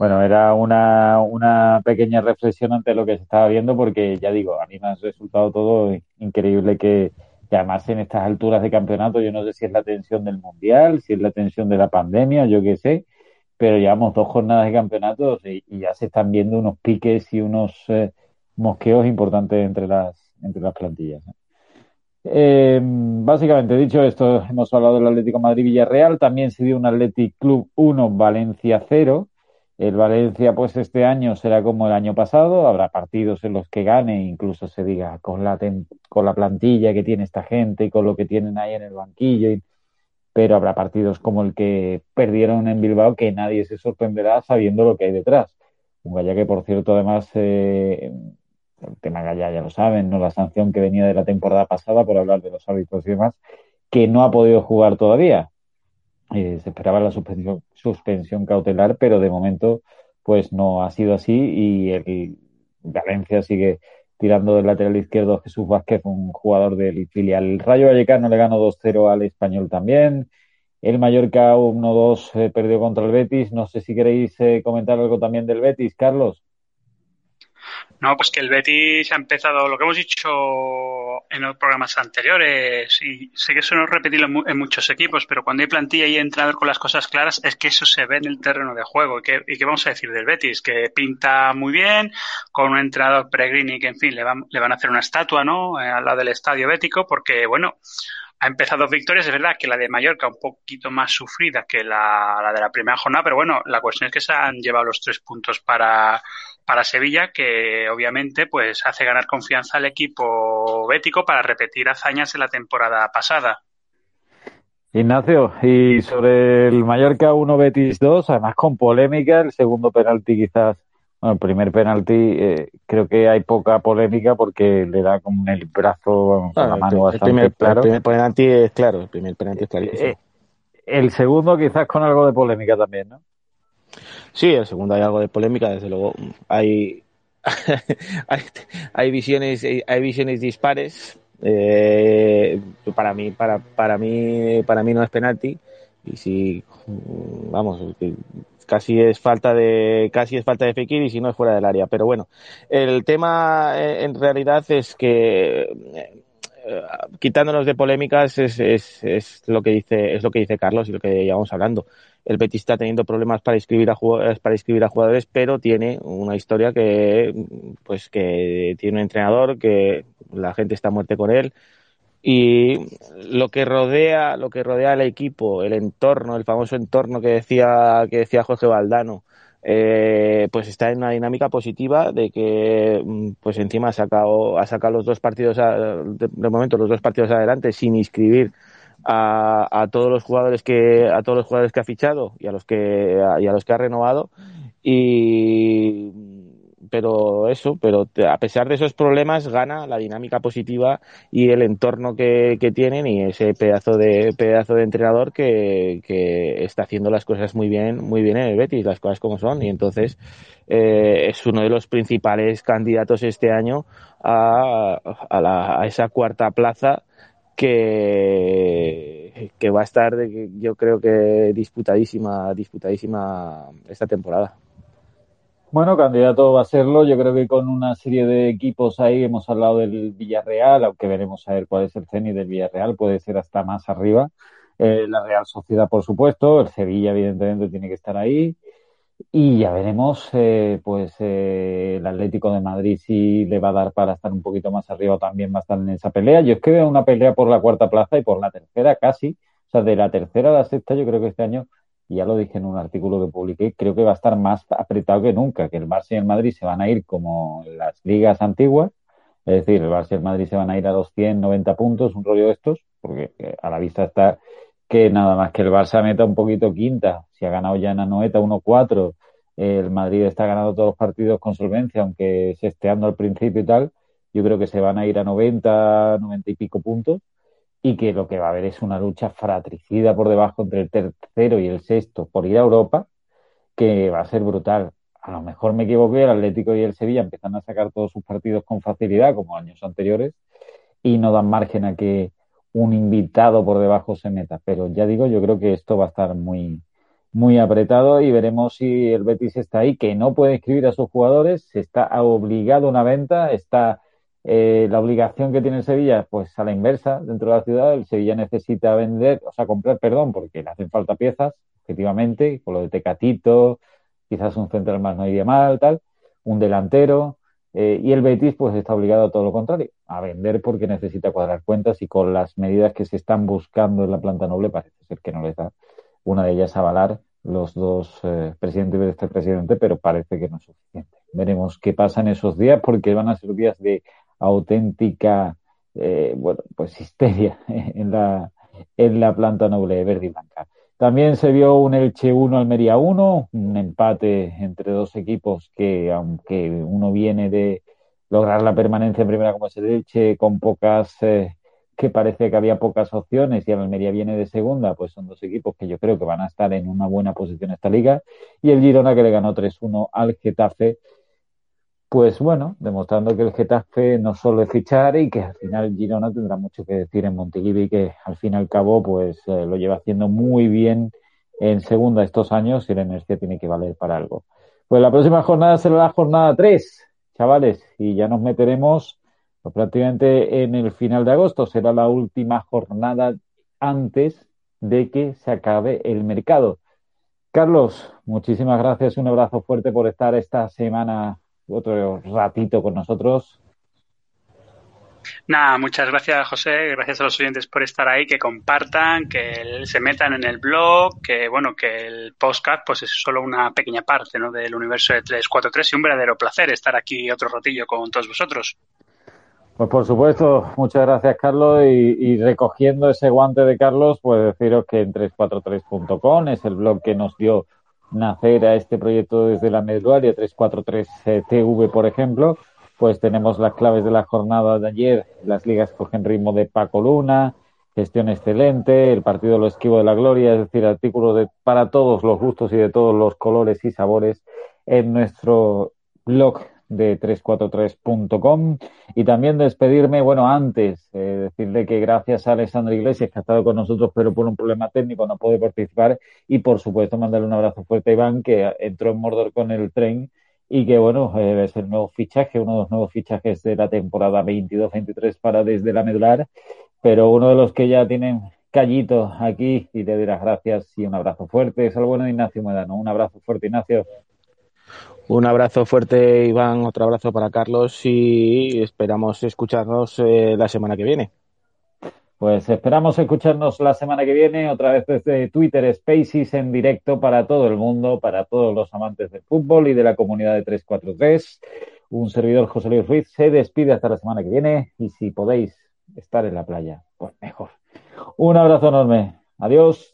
Bueno, era una, una pequeña reflexión ante lo que se estaba viendo, porque ya digo, a mí me ha resultado todo increíble que, que además en estas alturas de campeonato, yo no sé si es la tensión del mundial, si es la tensión de la pandemia, yo qué sé, pero llevamos dos jornadas de campeonatos y, ya se están viendo unos piques y unos eh, mosqueos importantes entre las, entre las plantillas. Eh, básicamente, dicho esto, hemos hablado del Atlético Madrid-Villarreal, también se dio un Athletic Club 1, Valencia 0. El Valencia, pues este año será como el año pasado, habrá partidos en los que gane, incluso se diga con la, con la plantilla que tiene esta gente y con lo que tienen ahí en el banquillo pero habrá partidos como el que perdieron en Bilbao que nadie se sorprenderá sabiendo lo que hay detrás. Un Gallá que, por cierto, además, eh, el tema Gallá ya lo saben, ¿no? La sanción que venía de la temporada pasada por hablar de los árbitros y demás, que no ha podido jugar todavía. Eh, se esperaba la suspensión, suspensión cautelar, pero de momento pues no ha sido así y el Valencia sigue tirando del lateral izquierdo Jesús Vázquez, un jugador del filial. El Rayo Vallecano le ganó 2-0 al Español también. El Mallorca 1-2 eh, perdió contra el Betis. No sé si queréis eh, comentar algo también del Betis, Carlos. No, pues que el Betis ha empezado lo que hemos dicho en los programas anteriores y sé que eso no es repetirlo en muchos equipos, pero cuando hay plantilla y entrenador con las cosas claras es que eso se ve en el terreno de juego. ¿Y qué, vamos a decir del Betis? Que pinta muy bien con un entrenador Peregrini que, en fin, le van, le van a hacer una estatua, ¿no? Eh, al lado del estadio bético porque, bueno, ha empezado victorias, es verdad que la de Mallorca un poquito más sufrida que la, de la primera jornada, pero bueno, la cuestión es que se han llevado los tres puntos para, para Sevilla, que obviamente pues hace ganar confianza al equipo bético para repetir hazañas de la temporada pasada. Ignacio, y sobre el Mallorca 1 Betis 2, además con polémica, el segundo penalti quizás, bueno, el primer penalti eh, creo que hay poca polémica porque le da como el brazo con la mano el, primer, claro. El primer penalti es claro, el primer penalti es clarísimo. Eh, el segundo quizás con algo de polémica también, ¿no? Sí, el segundo hay algo de polémica, desde luego. *laughs* Hay, hay, visiones, hay visiones dispares. Eh, para mí, para, para mí, para mí no es penalti. Y si, vamos, casi es falta de, casi es falta de Fekir y si no es fuera del área. Pero bueno, el tema eh, en realidad es que eh, quitándonos de polémicas es, es, es, lo que dice es lo que dice Carlos y lo que llevamos hablando el Betis está teniendo problemas para inscribir a jugadores, para inscribir a jugadores, pero tiene una historia que, pues, que tiene un entrenador que la gente está muerte con él. Y lo que rodea, lo que rodea equipo, el entorno, el famoso entorno que decía, que decía Jorge Valdano, eh, pues está en una dinámica positiva de que pues encima ha sacado, ha sacado los dos partidos de, de momento los dos partidos adelante sin inscribir a, todos los jugadores que a todos los jugadores que ha fichado y a los que a, los que ha renovado. Y pero eso, pero a pesar de esos problemas gana la dinámica positiva y el entorno que, que tienen y ese pedazo de pedazo de entrenador que, que, está haciendo las cosas muy bien, muy bien en el Betis, las cosas como son. Y entonces eh, es uno de los principales candidatos este año a, a, la, a esa cuarta plaza que, va a estar, yo creo que disputadísima, disputadísima esta temporada. Bueno, candidato va a serlo. Yo creo que con una serie de equipos ahí hemos hablado del Villarreal, aunque veremos a ver cuál es el CENI del Villarreal, puede ser hasta más arriba. Eh, la Real Sociedad, por supuesto, el Sevilla, evidentemente, tiene que estar ahí. Y ya veremos, eh, pues eh, el Atlético de Madrid si le va a dar para estar un poquito más arriba también va a estar en esa pelea. Yo es que veo una pelea por la cuarta plaza y por la tercera casi. O sea, de la tercera a la sexta yo creo que este año, ya lo dije en un artículo que publiqué, creo que va a estar más apretado que nunca, que el Barça y el Madrid se van a ir como las ligas antiguas. Es decir, el Barça y el Madrid se van a ir a 290 puntos, un rollo de estos, porque eh, a la vista está que nada más que el Barça meta un poquito quinta, si ha ganado ya en Anoeta 1-4, el Madrid está ganando todos los partidos con solvencia, aunque se esteando al principio y tal, yo creo que se van a ir a 90, 90 y pico puntos y que lo que va a haber es una lucha fratricida por debajo entre el tercero y el sexto por ir a Europa, que va a ser brutal. A lo mejor me equivoqué, el Atlético y el Sevilla empiezan a sacar todos sus partidos con facilidad, como años anteriores, y no dan margen a que un invitado por debajo se meta. Pero ya digo, yo creo que esto va a estar muy, muy apretado y veremos si el Betis está ahí, que no puede escribir a sus jugadores, se está obligado a una venta, está eh, la obligación que tiene el Sevilla, pues a la inversa, dentro de la ciudad, el Sevilla necesita vender, o sea, comprar, perdón, porque le hacen falta piezas, efectivamente, con lo de Tecatito, quizás un central más no iría mal, tal, un delantero, eh, y el Betis pues está obligado a todo lo contrario, a vender porque necesita cuadrar cuentas y con las medidas que se están buscando en la planta noble parece ser que no les da una de ellas avalar los dos eh, presidentes de este presidente, pero parece que no es suficiente. Veremos qué pasa en esos días porque van a ser días de auténtica, eh, bueno, pues histeria *laughs* en la, en la planta noble verde y blanca. También se vio un Elche 1 Almería 1, un empate entre dos equipos que, aunque uno viene de lograr la permanencia en primera como es el Elche, con pocas, eh, que parece que había pocas opciones y el Almería viene de segunda, pues son dos equipos que yo creo que van a estar en una buena posición esta liga. Y el Girona que le ganó 3-1 al Getafe pues bueno, demostrando que el Getafe no es fichar y que al final Girona tendrá mucho que decir en Montilivi, que al fin y al cabo pues eh, lo lleva haciendo muy bien en segunda estos años y la energía tiene que valer para algo. Pues la próxima jornada será la jornada 3, chavales, y ya nos meteremos pues, prácticamente en el final de agosto. Será la última jornada antes de que se acabe el mercado. Carlos, muchísimas gracias, un abrazo fuerte por estar esta semana otro ratito con nosotros. Nada, muchas gracias José, gracias a los oyentes por estar ahí, que compartan, que se metan en el blog, que bueno, que el podcast pues es solo una pequeña parte ¿no? del universo de 343 y un verdadero placer estar aquí otro ratillo con todos vosotros. Pues por supuesto, muchas gracias Carlos y, y recogiendo ese guante de Carlos, pues deciros que en 343.com es el blog que nos dio nacer a este proyecto desde la meduaria 343TV, por ejemplo, pues tenemos las claves de la jornada de ayer, las ligas cogen ritmo de Paco Luna, gestión excelente, el partido lo esquivo de la gloria, es decir, artículos de, para todos los gustos y de todos los colores y sabores en nuestro blog de 343.com y también despedirme, bueno, antes, eh, decirle que gracias a Alexandra Iglesias, que ha estado con nosotros, pero por un problema técnico no puede participar, y por supuesto mandarle un abrazo fuerte a Iván, que entró en Mordor con el tren y que, bueno, eh, es el nuevo fichaje, uno de los nuevos fichajes de la temporada 22-23 para desde la medular, pero uno de los que ya tienen callito aquí y te doy las gracias y un abrazo fuerte. Es algo bueno de Ignacio Medano. Un abrazo fuerte, Ignacio. Un abrazo fuerte, Iván, otro abrazo para Carlos y esperamos escucharnos eh, la semana que viene. Pues esperamos escucharnos la semana que viene, otra vez desde Twitter Spaces en directo para todo el mundo, para todos los amantes del fútbol y de la comunidad de 343. Un servidor José Luis Ruiz se despide hasta la semana que viene y si podéis estar en la playa, pues mejor. Un abrazo enorme. Adiós.